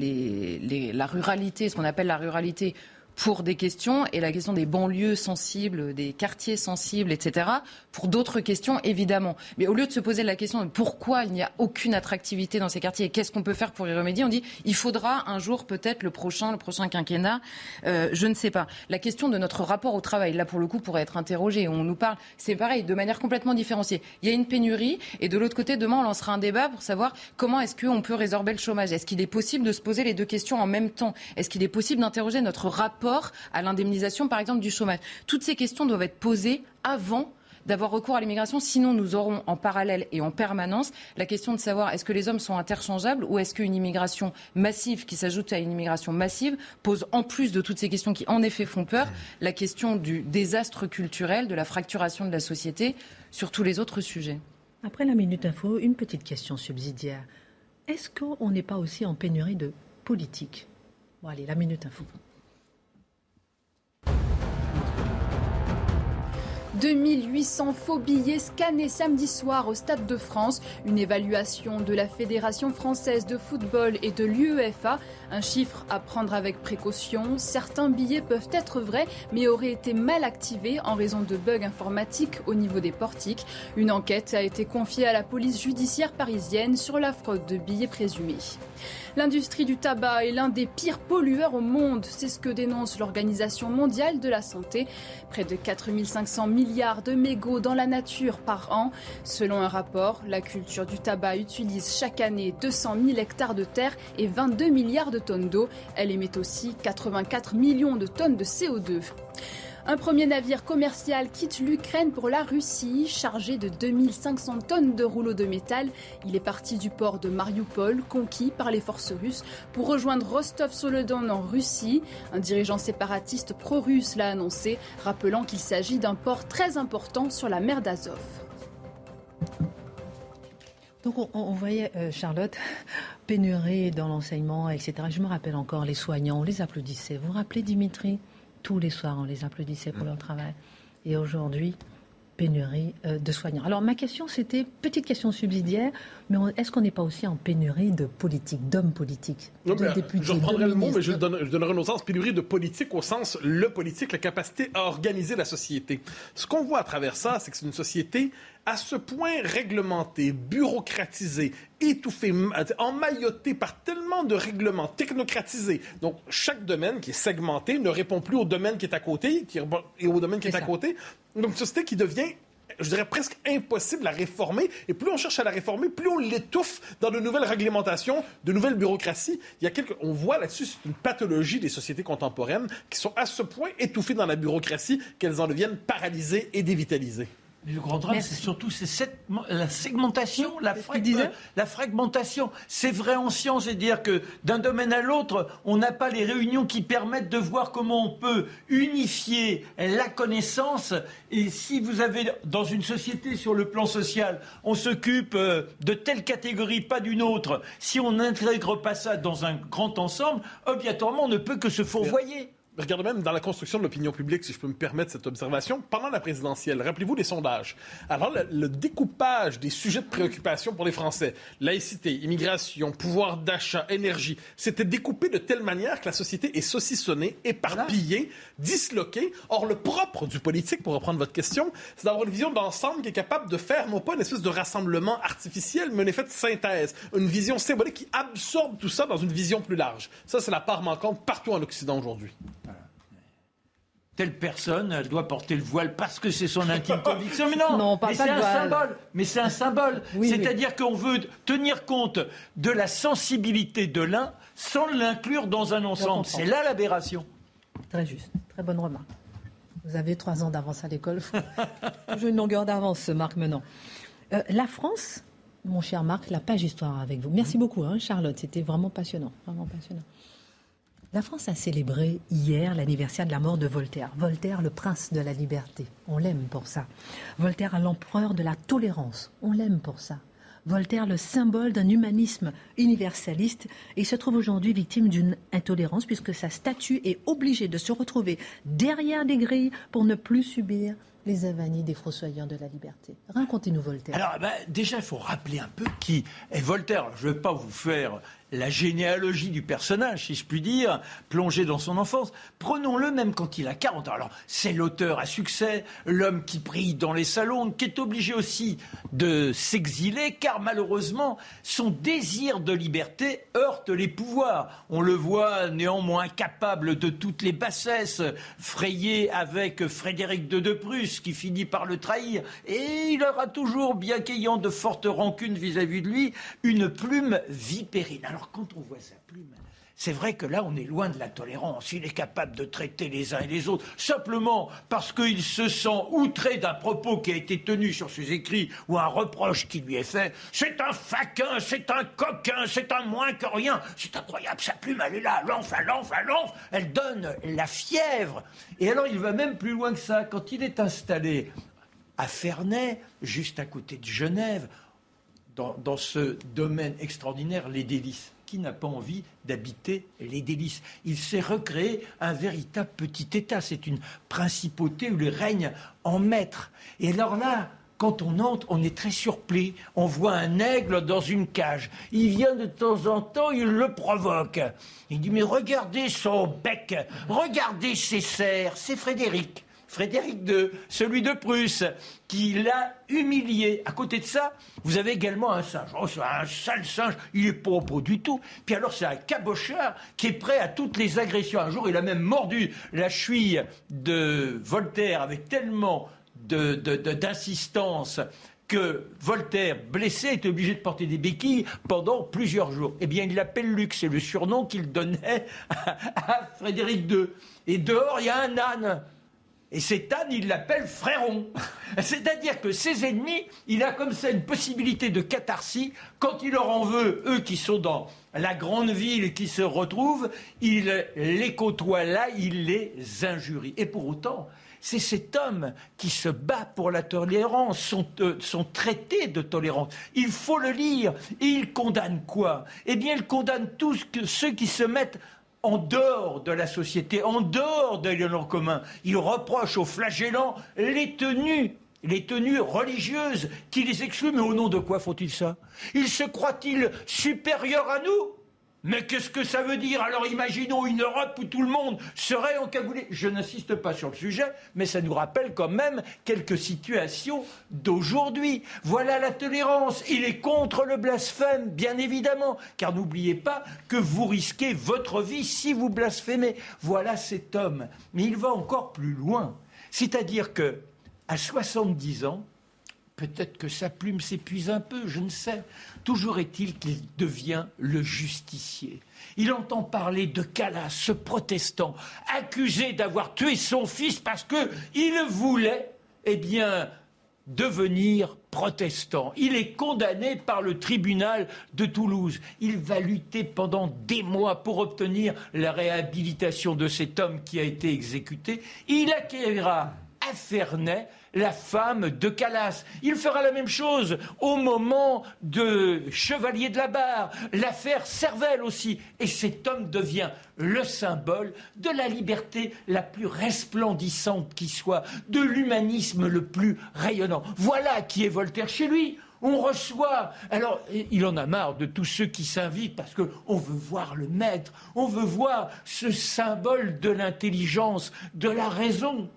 les, la ruralité, ce qu'on appelle la ruralité pour des questions et la question des banlieues sensibles, des quartiers sensibles, etc. Pour d'autres questions, évidemment. Mais au lieu de se poser la question de pourquoi il n'y a aucune attractivité dans ces quartiers et qu'est-ce qu'on peut faire pour y remédier, on dit il faudra un jour peut-être le prochain, le prochain quinquennat, euh, je ne sais pas. La question de notre rapport au travail, là pour le coup, pourrait être interrogée. On nous parle, c'est pareil, de manière complètement différenciée. Il y a une pénurie et de l'autre côté, demain, on lancera un débat pour savoir comment est-ce qu'on peut résorber le chômage. Est-ce qu'il est possible de se poser les deux questions en même temps? Est-ce qu'il est possible d'interroger notre rapport à l'indemnisation, par exemple, du chômage. Toutes ces questions doivent être posées avant d'avoir recours à l'immigration. Sinon, nous aurons en parallèle et en permanence la question de savoir est-ce que les hommes sont interchangeables ou est-ce qu'une immigration massive qui s'ajoute à une immigration massive pose, en plus de toutes ces questions qui en effet font peur, la question du désastre culturel, de la fracturation de la société sur tous les autres sujets. Après la Minute Info, une petite question subsidiaire. Est-ce qu'on n'est pas aussi en pénurie de politique? Bon, allez, la Minute Info. 2800 faux billets scannés samedi soir au Stade de France. Une évaluation de la Fédération française de football et de l'UEFA. Un chiffre à prendre avec précaution. Certains billets peuvent être vrais mais auraient été mal activés en raison de bugs informatiques au niveau des portiques. Une enquête a été confiée à la police judiciaire parisienne sur la fraude de billets présumés. L'industrie du tabac est l'un des pires pollueurs au monde. C'est ce que dénonce l'Organisation mondiale de la santé. Près de 4500 milliards de mégots dans la nature par an. Selon un rapport, la culture du tabac utilise chaque année 200 000 hectares de terre et 22 milliards de tonnes d'eau. Elle émet aussi 84 millions de tonnes de CO2. Un premier navire commercial quitte l'Ukraine pour la Russie, chargé de 2500 tonnes de rouleaux de métal. Il est parti du port de Mariupol, conquis par les forces russes, pour rejoindre Rostov-sur-le-Don en Russie. Un dirigeant séparatiste pro-russe l'a annoncé, rappelant qu'il s'agit d'un port très important sur la mer d'Azov. Donc on, voyait, euh, Charlotte, pénurie dans l'enseignement, etc. Je me rappelle encore les soignants, on les applaudissait. Vous vous rappelez Dimitri? Tous les soirs, on les applaudissait pour leur travail. Et aujourd'hui, pénurie euh, de soignants. Alors ma question, c'était, petite question subsidiaire, mais est-ce qu'on n'est pas aussi en pénurie de politique, d'hommes politiques Je reprendrai le mot, mais je, donne, je donnerai un sens, pénurie de politique au sens le politique, la capacité à organiser la société. Ce qu'on voit à travers ça, c'est que c'est une société à ce point réglementée, bureaucratisée, étouffée, emmaillotée par tellement de règlements technocratisés. Donc, chaque domaine qui est segmenté ne répond plus au domaine qui est à côté qui, et au domaine qui est, à côté. Donc, une société qui devient je dirais presque impossible à réformer. Et plus on cherche à la réformer, plus on l'étouffe dans de nouvelles réglementations, de nouvelles bureaucraties. Il y a quelques, on voit là-dessus une pathologie des sociétés contemporaines qui sont à ce point étouffées dans la bureaucratie qu'elles en deviennent paralysées et dévitalisées. Le grand drame, c'est surtout la segmentation, la, la fragmentation. C'est vrai en science, c'est-à-dire que d'un domaine à l'autre, on n'a pas les réunions qui permettent de voir comment on peut unifier la connaissance. Et si vous avez dans une société sur le plan social, on s'occupe euh, de telle catégorie, pas d'une autre, si on n'intègre pas ça dans un grand ensemble, obligatoirement, on ne peut que se fourvoyer. Regardez même dans la construction de l'opinion publique, si je peux me permettre cette observation, pendant la présidentielle, rappelez-vous les sondages. Alors, le, le, découpage des sujets de préoccupation pour les Français, laïcité, immigration, pouvoir d'achat, énergie, c'était découpé de telle manière que la société est saucissonnée, éparpillée, disloquée. Or, le propre du politique, pour reprendre votre question, c'est d'avoir une vision d'ensemble qui est capable de faire, non pas une espèce de rassemblement artificiel, mais un effet de synthèse, une vision symbolique qui absorbe tout ça dans une vision plus large. Ça, c'est la part manquante partout en Occident aujourd'hui telle personne elle doit porter le voile parce que c'est son intime conviction. Mais non, mais c'est un symbole. Mais c'est un symbole. C'est-à-dire qu'on veut tenir compte de la sensibilité de l'un sans l'inclure dans un ensemble. C'est là l'aberration. Très juste, très bonne remarque. Vous avez trois ans d'avance à l'école. J'ai une longueur d'avance, Marc, maintenant. Euh, la France, mon cher Marc, la page histoire avec vous. Merci beaucoup, hein, Charlotte. C'était vraiment passionnant. Vraiment passionnant. La France a célébré hier l'anniversaire de la mort de Voltaire. Voltaire, le prince de la liberté. On l'aime pour ça. Voltaire, l'empereur de la tolérance. On l'aime pour ça. Voltaire, le symbole d'un humanisme universaliste, il se trouve aujourd'hui victime d'une intolérance puisque sa statue est obligée de se retrouver derrière des grilles pour ne plus subir les avanies des fossoyeurs de la liberté. Racontez-nous Voltaire. Alors, ben, déjà, il faut rappeler un peu qui est Voltaire. je ne vais pas vous faire la généalogie du personnage, si je puis dire, plongé dans son enfance. Prenons-le même quand il a 40 ans. Alors, c'est l'auteur à succès, l'homme qui brille dans les salons, qui est obligé aussi de s'exiler, car malheureusement, son désir de liberté heurte les pouvoirs. On le voit néanmoins capable de toutes les bassesses, frayé avec Frédéric de De Prusse, qui finit par le trahir. Et il aura toujours, bien qu'ayant de fortes rancunes vis-à-vis de lui, une plume vipérine. Quand on voit sa plume, c'est vrai que là, on est loin de la tolérance. Il est capable de traiter les uns et les autres simplement parce qu'il se sent outré d'un propos qui a été tenu sur ses écrits ou un reproche qui lui est fait. C'est un faquin, c'est un coquin, c'est un moins que rien. C'est incroyable, sa plume, elle est là, l'enfant, l'enfant, l'enfant. Elle donne la fièvre. Et alors, il va même plus loin que ça. Quand il est installé à Ferney, juste à côté de Genève, dans, ce domaine extraordinaire, les délices. Qui n'a pas envie d'habiter les délices? Il s'est recréé un véritable petit État. C'est une principauté où il règne en maître. Et alors là, quand on entre, on est très surpris. On voit un aigle dans une cage. Il vient de temps en temps, il le provoque. Il dit, mais regardez son bec, regardez ses serres, c'est Frédéric. Frédéric II, celui de Prusse, qui l'a humilié. À côté de ça, vous avez également un singe. Oh, c'est un sale singe, il est beau du tout. Puis alors, c'est un cabochard qui est prêt à toutes les agressions. Un jour, il a même mordu la cheville de Voltaire avec tellement d'insistance que Voltaire, blessé, est obligé de porter des béquilles pendant plusieurs jours. Eh bien, il l'appelle Luc, c'est le surnom qu'il donnait à Frédéric II. Et dehors, il y a un âne. Et cet âne, il l'appelle fréron. C'est-à-dire que ses ennemis, il a comme ça une possibilité de catharsis. Quand il leur en veut, eux qui sont dans la grande ville, qui se retrouvent, il les côtoie là, il les injurie. Et pour autant, c'est cet homme qui se bat pour la tolérance, son, euh, son, traité de tolérance. Il faut le lire. Et il condamne quoi? Eh bien, il condamne tous ceux qui se mettent en dehors de la société, en dehors de l'élan commun. Il reproche aux flagellants les tenues les tenues religieuses qui les excluent. Mais au nom de quoi font-ils ça? Ils se croient-ils supérieurs à nous? Mais qu'est-ce que ça veut dire Alors imaginons une Europe où tout le monde serait encagoulé. Je n'insiste pas sur le sujet, mais ça nous rappelle quand même quelques situations d'aujourd'hui. Voilà la tolérance. Il est contre le blasphème, bien évidemment, car n'oubliez pas que vous risquez votre vie si vous blasphémez. Voilà cet homme. Mais il va encore plus loin. C'est-à-dire que, à 70 ans, Peut-être que sa plume s'épuise un peu, je ne sais. Toujours est-il qu'il devient le justicier. Il entend parler de Calas, ce protestant, accusé d'avoir tué son fils parce qu'il voulait, eh bien, devenir protestant. Il est condamné par le tribunal de Toulouse. Il va lutter pendant des mois pour obtenir la réhabilitation de cet homme qui a été exécuté. Il acquérera à Ferney la femme de Calas. Il fera la même chose au moment de Chevalier de la Barre, l'affaire Cervelle aussi. Et cet homme devient le symbole de la liberté la plus resplendissante qui soit, de l'humanisme le plus rayonnant. Voilà qui est Voltaire chez lui. On reçoit. Alors, il en a marre de tous ceux qui s'invitent parce qu'on veut voir le maître, on veut voir ce symbole de l'intelligence, de la raison.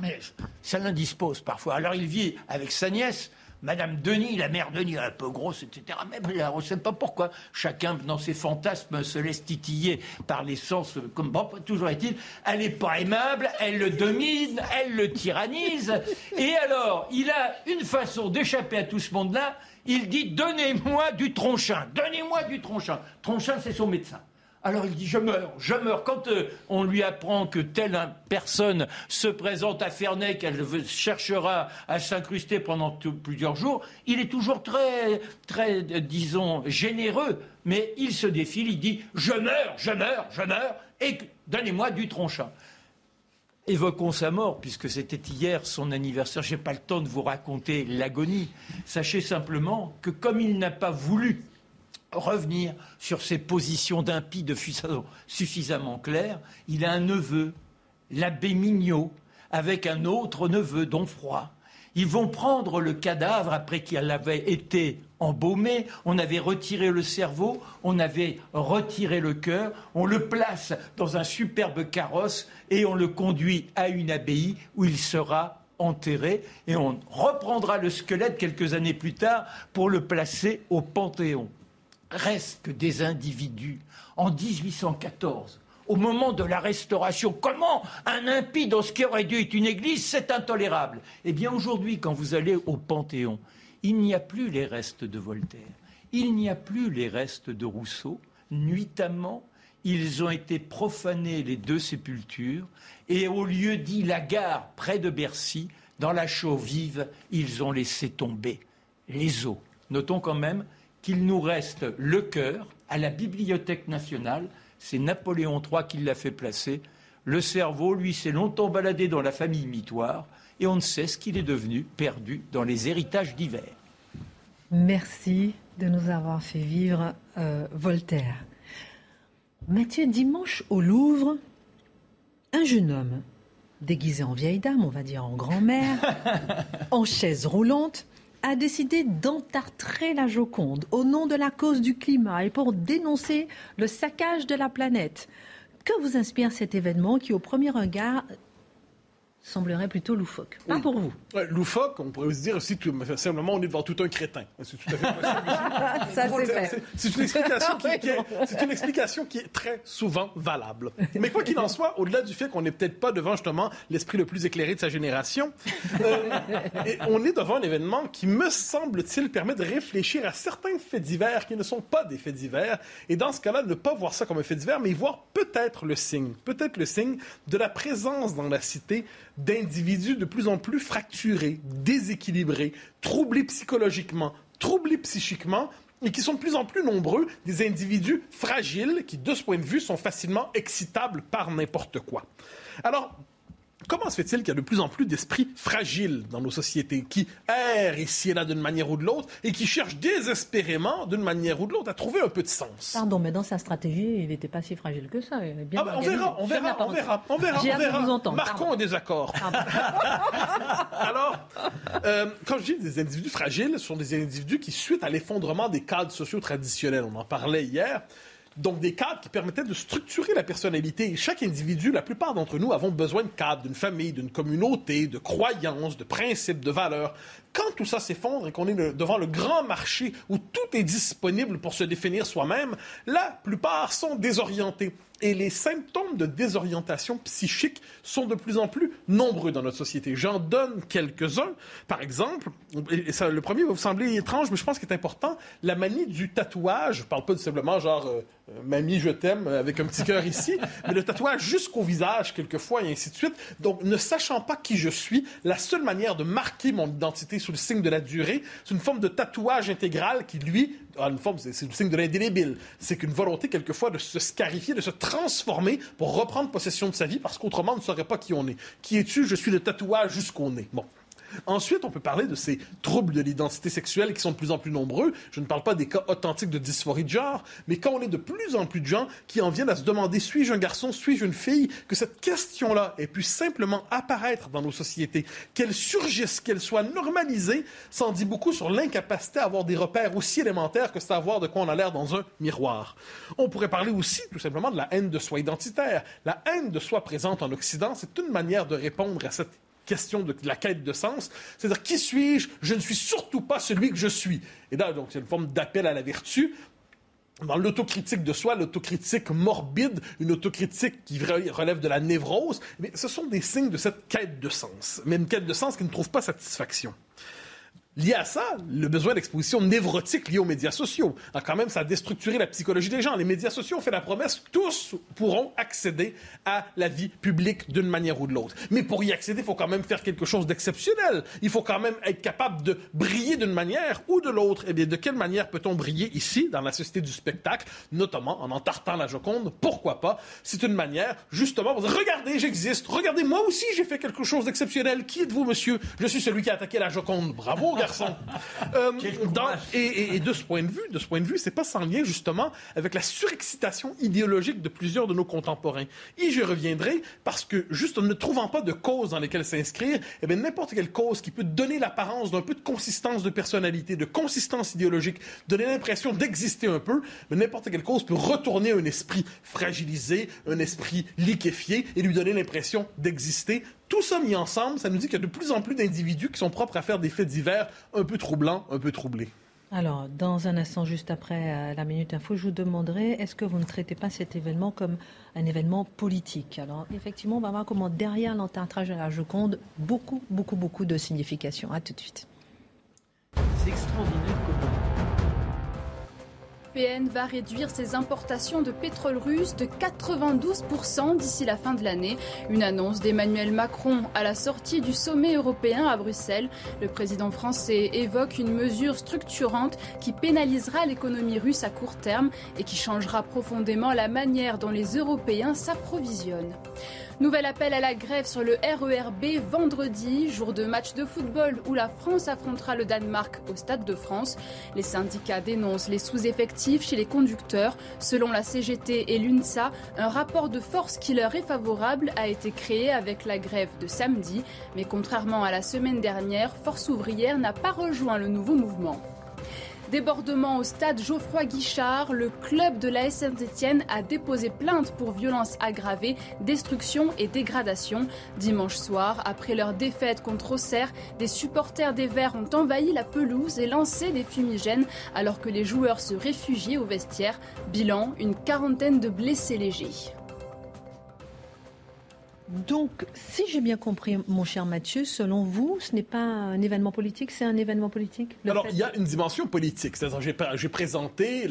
Mais ça l'indispose parfois. Alors il vit avec sa nièce, Madame Denis, la mère Denis, un peu grosse, etc. Mais on ne sait pas pourquoi. Chacun, dans ses fantasmes, se laisse titiller par les sens. Comme bon, toujours est-il, elle n'est pas aimable, elle le domine, elle le tyrannise. Et alors, il a une façon d'échapper à tout ce monde-là. Il dit Donnez-moi du tronchin, donnez-moi du tronchin. Tronchin, c'est son médecin. Alors il dit je meurs, je meurs. Quand euh, on lui apprend que telle personne se présente à Ferney, qu'elle cherchera à s'incruster pendant plusieurs jours, il est toujours très, très, euh, disons, généreux. Mais il se défile, il dit je meurs, je meurs, je meurs, et donnez-moi du tronchin. Évoquons sa mort, puisque c'était hier son anniversaire. Je n'ai pas le temps de vous raconter l'agonie. Sachez simplement que comme il n'a pas voulu revenir sur ses positions d'impie de suffisamment claires. Il a un neveu, l'abbé Mignot, avec un autre neveu, Froid. Ils vont prendre le cadavre après qu'il avait été embaumé, on avait retiré le cerveau, on avait retiré le cœur, on le place dans un superbe carrosse et on le conduit à une abbaye où il sera enterré et on reprendra le squelette quelques années plus tard pour le placer au Panthéon reste que des individus. En 1814, au moment de la Restauration, comment un impie dans ce qui aurait dû être une église, c'est intolérable? Eh bien aujourd'hui, quand vous allez au Panthéon, il n'y a plus les restes de Voltaire, il n'y a plus les restes de Rousseau. Nuitamment, ils ont été profanés, les deux sépultures, et au lieu dit la gare près de Bercy, dans la chaux vive, ils ont laissé tomber les os. Notons quand même qu'il nous reste le cœur à la Bibliothèque nationale. C'est Napoléon III qui l'a fait placer. Le cerveau, lui, s'est longtemps baladé dans la famille mitoire et on ne sait ce qu'il est devenu, perdu dans les héritages divers. Merci de nous avoir fait vivre euh, Voltaire. Mathieu, dimanche au Louvre, un jeune homme, déguisé en vieille dame, on va dire en grand-mère, en chaise roulante, a décidé d'entartrer la Joconde au nom de la cause du climat et pour dénoncer le saccage de la planète. Que vous inspire cet événement qui, au premier regard, semblerait plutôt loufoque? Pas pour vous. Loufoque, on pourrait se dire aussi tout, simplement on est devant tout un crétin. C'est tout à fait possible. C'est une, explication qui, est, une explication qui est très souvent valable. Mais quoi qu'il en soit, au-delà du fait qu'on n'est peut-être pas devant justement l'esprit le plus éclairé de sa génération, euh, on est devant un événement qui, me semble-t-il, permet de réfléchir à certains faits divers qui ne sont pas des faits divers. Et dans ce cas-là, ne pas voir ça comme un fait divers, mais voir peut-être le signe, peut-être le signe de la présence dans la cité d'individus de plus en plus fracturés, déséquilibrés, troublés psychologiquement, troublés psychiquement, et qui sont de plus en plus nombreux, des individus fragiles qui, de ce point de vue, sont facilement excitables par n'importe quoi. Alors, Comment se fait-il qu'il y a de plus en plus d'esprits fragiles dans nos sociétés qui errent ici et là d'une manière ou de l'autre et qui cherchent désespérément d'une manière ou de l'autre à trouver un peu de sens? Pardon, mais dans sa stratégie, il n'était pas si fragile que ça. Ah bah, on, verra, on, verra, on, verra, on verra, on verra, Vous entendre. Marquons un désaccord. Alors, euh, quand je dis des individus fragiles, ce sont des individus qui, suite à l'effondrement des cadres sociaux traditionnels, on en parlait hier, donc des cadres qui permettaient de structurer la personnalité. chaque individu, la plupart d'entre nous, avons besoin de cadres, d'une famille, d'une communauté, de croyances, de principes, de valeurs. Quand tout ça s'effondre et qu'on est devant le grand marché où tout est disponible pour se définir soi-même, la plupart sont désorientés. Et les symptômes de désorientation psychique sont de plus en plus nombreux dans notre société. J'en donne quelques-uns. Par exemple, le premier va vous sembler étrange, mais je pense qu'il est important, la manie du tatouage. Je ne parle pas simplement genre euh, Mamie, je t'aime avec un petit cœur ici, mais le tatouage jusqu'au visage quelquefois et ainsi de suite. Donc, ne sachant pas qui je suis, la seule manière de marquer mon identité sous le signe de la durée, c'est une forme de tatouage intégral qui, lui, une forme, c'est le signe de l'indélébile. C'est qu'une volonté, quelquefois, de se scarifier, de se transformer pour reprendre possession de sa vie, parce qu'autrement, on ne saurait pas qui on est. Qui es-tu? Je suis le tatouage jusqu'au nez. Bon. Ensuite, on peut parler de ces troubles de l'identité sexuelle qui sont de plus en plus nombreux. Je ne parle pas des cas authentiques de dysphorie de genre, mais quand on est de plus en plus de gens qui en viennent à se demander suis-je un garçon, suis-je une fille, que cette question-là ait pu simplement apparaître dans nos sociétés, qu'elle surgisse, qu'elle soit normalisée, ça en dit beaucoup sur l'incapacité à avoir des repères aussi élémentaires que savoir de quoi on a l'air dans un miroir. On pourrait parler aussi tout simplement de la haine de soi identitaire. La haine de soi présente en Occident, c'est une manière de répondre à cette question de, la quête de sens. C'est-à-dire, qui suis-je? Je ne suis surtout pas celui que je suis. Et là, donc, c'est une forme d'appel à la vertu. Dans l'autocritique de soi, l'autocritique morbide, une autocritique qui relève de la névrose, mais ce sont des signes de cette quête de sens, mais une quête de sens qui ne trouve pas satisfaction. Lié à ça, le besoin d'exposition névrotique lié aux médias sociaux. quand même, ça a déstructuré la psychologie des gens. Les médias sociaux ont fait la promesse, tous pourront accéder à la vie publique d'une manière ou de l'autre. Mais pour y accéder, il faut quand même faire quelque chose d'exceptionnel. Il faut quand même être capable de briller d'une manière ou de l'autre. Eh bien, de quelle manière peut-on briller ici, dans la société du spectacle, notamment en entartant la Joconde? Pourquoi pas? C'est une manière, justement, pour dire, regardez, j'existe. Regardez, moi aussi, j'ai fait quelque chose d'exceptionnel. Qui êtes-vous, monsieur? Je suis celui qui a attaqué la Joconde. Bravo, euh, et, de ce point de vue, de ce point de vue, c'est pas sans lien justement avec la surexcitation idéologique de plusieurs de nos contemporains. Et je reviendrai parce que juste en ne trouvant pas de cause dans lesquelles s'inscrire, eh bien n'importe quelle cause qui peut donner l'apparence d'un peu de consistance de personnalité, de consistance idéologique, donner l'impression d'exister un peu, mais n'importe quelle cause peut retourner un esprit fragilisé, un esprit liquéfié et lui donner l'impression d'exister tout ça mis ensemble, ça nous dit qu'il y a de plus en plus d'individus qui sont propres à faire des faits divers un peu troublants, un peu troublés. Alors, dans un instant, juste après euh, la Minute Info, je vous demanderai, est-ce que vous ne traitez pas cet événement comme un événement politique? Alors, effectivement, on va voir comment derrière l'entartrage de la Joconde, beaucoup, beaucoup, beaucoup de significations. À tout de suite. C'est extraordinaire européenne va réduire ses importations de pétrole russe de 92% d'ici la fin de l'année. Une annonce d'Emmanuel Macron à la sortie du sommet européen à Bruxelles. Le président français évoque une mesure structurante qui pénalisera l'économie russe à court terme et qui changera profondément la manière dont les Européens s'approvisionnent. Nouvel appel à la grève sur le RERB vendredi, jour de match de football où la France affrontera le Danemark au Stade de France. Les syndicats dénoncent les sous-effectifs chez les conducteurs. Selon la CGT et l'UNSA, un rapport de force qui leur est favorable a été créé avec la grève de samedi. Mais contrairement à la semaine dernière, Force ouvrière n'a pas rejoint le nouveau mouvement. Débordement au stade Geoffroy Guichard, le club de la Saint-Etienne a déposé plainte pour violence aggravée, destruction et dégradation. Dimanche soir, après leur défaite contre Auxerre, des supporters des Verts ont envahi la pelouse et lancé des fumigènes alors que les joueurs se réfugiaient au vestiaire. Bilan, une quarantaine de blessés légers. Donc, si j'ai bien compris, mon cher Mathieu, selon vous, ce n'est pas un événement politique, c'est un événement politique Alors, il y a une dimension politique. C'est-à-dire, j'ai présenté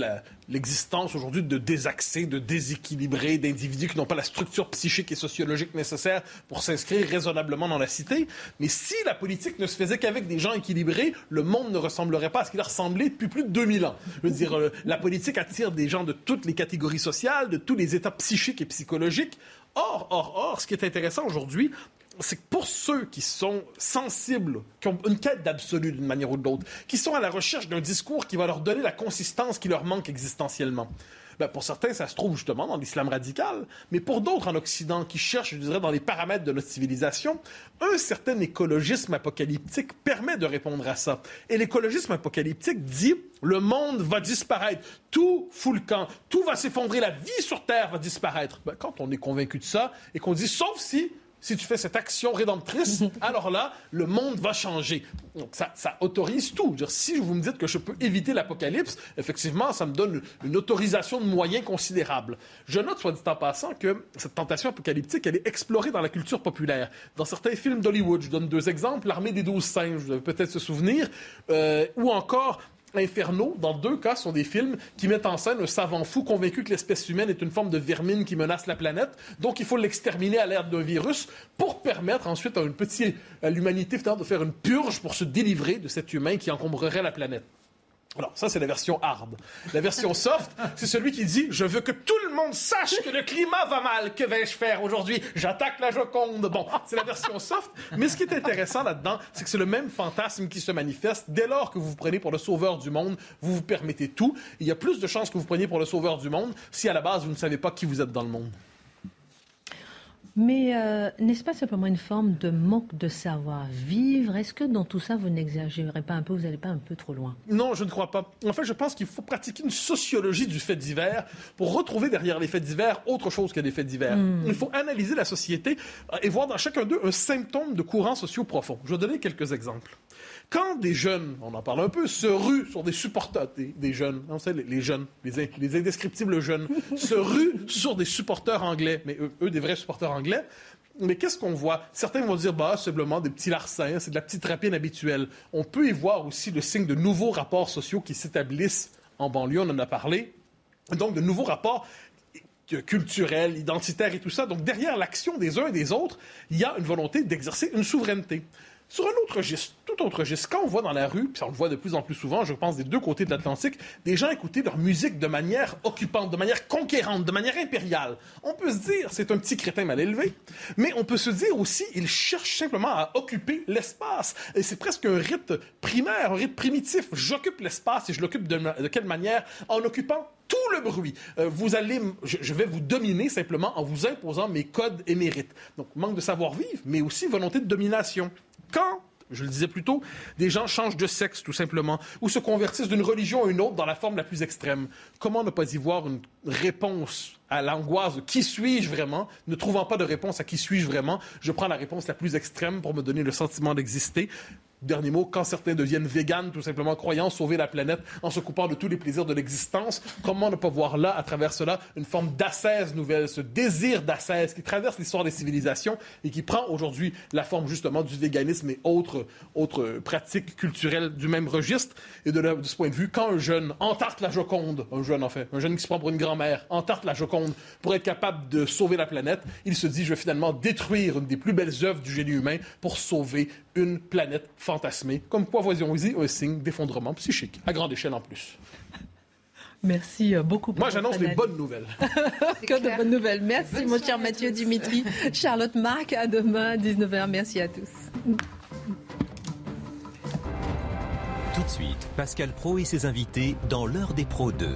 l'existence aujourd'hui de désaxés, de déséquilibrés, d'individus qui n'ont pas la structure psychique et sociologique nécessaire pour s'inscrire raisonnablement dans la cité. Mais si la politique ne se faisait qu'avec des gens équilibrés, le monde ne ressemblerait pas à ce qu'il a ressemblé depuis plus de 2000 ans. Je veux dire, euh, la politique attire des gens de toutes les catégories sociales, de tous les états psychiques et psychologiques. Or, or, or, ce qui est intéressant aujourd'hui, c'est que pour ceux qui sont sensibles, qui ont une quête d'absolu d'une manière ou de l'autre, qui sont à la recherche d'un discours qui va leur donner la consistance qui leur manque existentiellement, ben pour certains, ça se trouve justement dans l'islam radical, mais pour d'autres en Occident qui cherchent, je dirais, dans les paramètres de notre civilisation, un certain écologisme apocalyptique permet de répondre à ça. Et l'écologisme apocalyptique dit le monde va disparaître, tout fout le camp, tout va s'effondrer, la vie sur Terre va disparaître. Ben, quand on est convaincu de ça et qu'on dit sauf si si tu fais cette action rédemptrice, alors là, le monde va changer. Donc ça, autorise tout. Dire, si vous me dites que je peux éviter l'apocalypse, effectivement, ça me donne une autorisation de moyens considérable. Je note, soit dit en passant, que cette tentation apocalyptique, elle est explorée dans la culture populaire. Dans certains films d'Hollywood, je donne deux exemples, L'Armée des douze singes, vous avez peut-être se souvenir, euh, ou encore Infernaux, dans deux cas, sont des films qui mettent en scène un savant fou convaincu que l'espèce humaine est une forme de vermine qui menace la planète. Donc, il faut l'exterminer à l'aide d'un virus pour permettre ensuite à, une petite, l'humanité de faire une purge pour se délivrer de cet humain qui encombrerait la planète. Alors, ça, c'est la version hard. La version soft, c'est celui qui dit Je veux que tout le monde sache que le climat va mal. Que vais-je faire aujourd'hui? J'attaque la Joconde. Bon, c'est la version soft. Mais ce qui est intéressant là-dedans, c'est que c'est le même fantasme qui se manifeste. Dès lors que vous vous prenez pour le sauveur du monde, vous vous permettez tout. Il y a plus de chances que vous preniez pour le sauveur du monde si à la base, vous ne savez pas qui vous êtes dans le monde. Mais euh, n'est-ce pas simplement une forme de manque de savoir-vivre? Est-ce que dans tout ça, vous n'exagérez pas un peu, vous n'allez pas un peu trop loin? Non, je ne crois pas. En fait, je pense qu'il faut pratiquer une sociologie du fait divers pour retrouver derrière les faits divers autre chose que des faits divers. Hmm. Il faut analyser la société euh, et voir dans chacun d'eux un symptôme de courants sociaux profonds. Je vais donner quelques exemples. Quand des jeunes, on en parle un peu, se ruent sur des supporters, des, jeunes, on sait, les, jeunes, les, les, indescriptibles jeunes, se ruent sur des supporters anglais, mais eux, des vrais supporters anglais, mais qu'est-ce qu'on voit? Certains vont dire, bah, simplement des petits larcins, c'est de la petite rapine habituelle. On peut y voir aussi le signe de nouveaux rapports sociaux qui s'établissent en banlieue, on en a parlé. Donc, de nouveaux rapports culturels, identitaires et tout ça. Donc, derrière l'action des uns et des autres, il y a une volonté d'exercer une souveraineté. Sur un autre registre, tout autre registre, quand on voit dans la rue, puis on le voit de plus en plus souvent, je pense des deux côtés de l'Atlantique, des gens écouter leur musique de manière occupante, de manière conquérante, de manière impériale. On peut se dire, c'est un petit crétin mal élevé, mais on peut se dire aussi, il cherche simplement à occuper l'espace. Et c'est presque un rite primaire, un rite primitif. J'occupe l'espace et je l'occupe de, de quelle manière? En occupant tout le bruit. Euh, vous allez, je, je, vais vous dominer simplement en vous imposant mes codes et mes rites. Donc, manque de savoir-vivre, mais aussi volonté de domination. Quand je le disais plus tôt, des gens changent de sexe tout simplement, ou se convertissent d'une religion à une autre dans la forme la plus extrême. Comment ne pas y voir une réponse à l'angoisse de qui suis-je vraiment Ne trouvant pas de réponse à qui suis-je vraiment, je prends la réponse la plus extrême pour me donner le sentiment d'exister dernier mot, quand certains deviennent véganes, tout simplement croyant sauver la planète en se coupant de tous les plaisirs de l'existence, comment ne pas voir là, à travers cela, une forme d'ascèse nouvelle, ce désir d'ascèse qui traverse l'histoire des civilisations et qui prend aujourd'hui la forme justement du véganisme et autres, autres pratiques culturelles du même registre. Et de, de ce point de vue, quand un jeune entarte la Joconde, un jeune en fait, un jeune qui se prend pour une grand-mère, entarte la Joconde pour être capable de sauver la planète, il se dit, je vais finalement détruire une des plus belles œuvres du génie humain pour sauver une planète fantasmée. Comme quoi, voyons-y, un signe d'effondrement psychique, à grande échelle en plus. Merci euh, beaucoup. Pour Moi, j'annonce les bonnes nouvelles. que de bonnes nouvelles. Merci, mon cher Mathieu Dimitri. Charlotte Marc, à demain, 19h. Merci à tous. Tout de suite, Pascal Pro et ses invités dans l'heure des pros 2.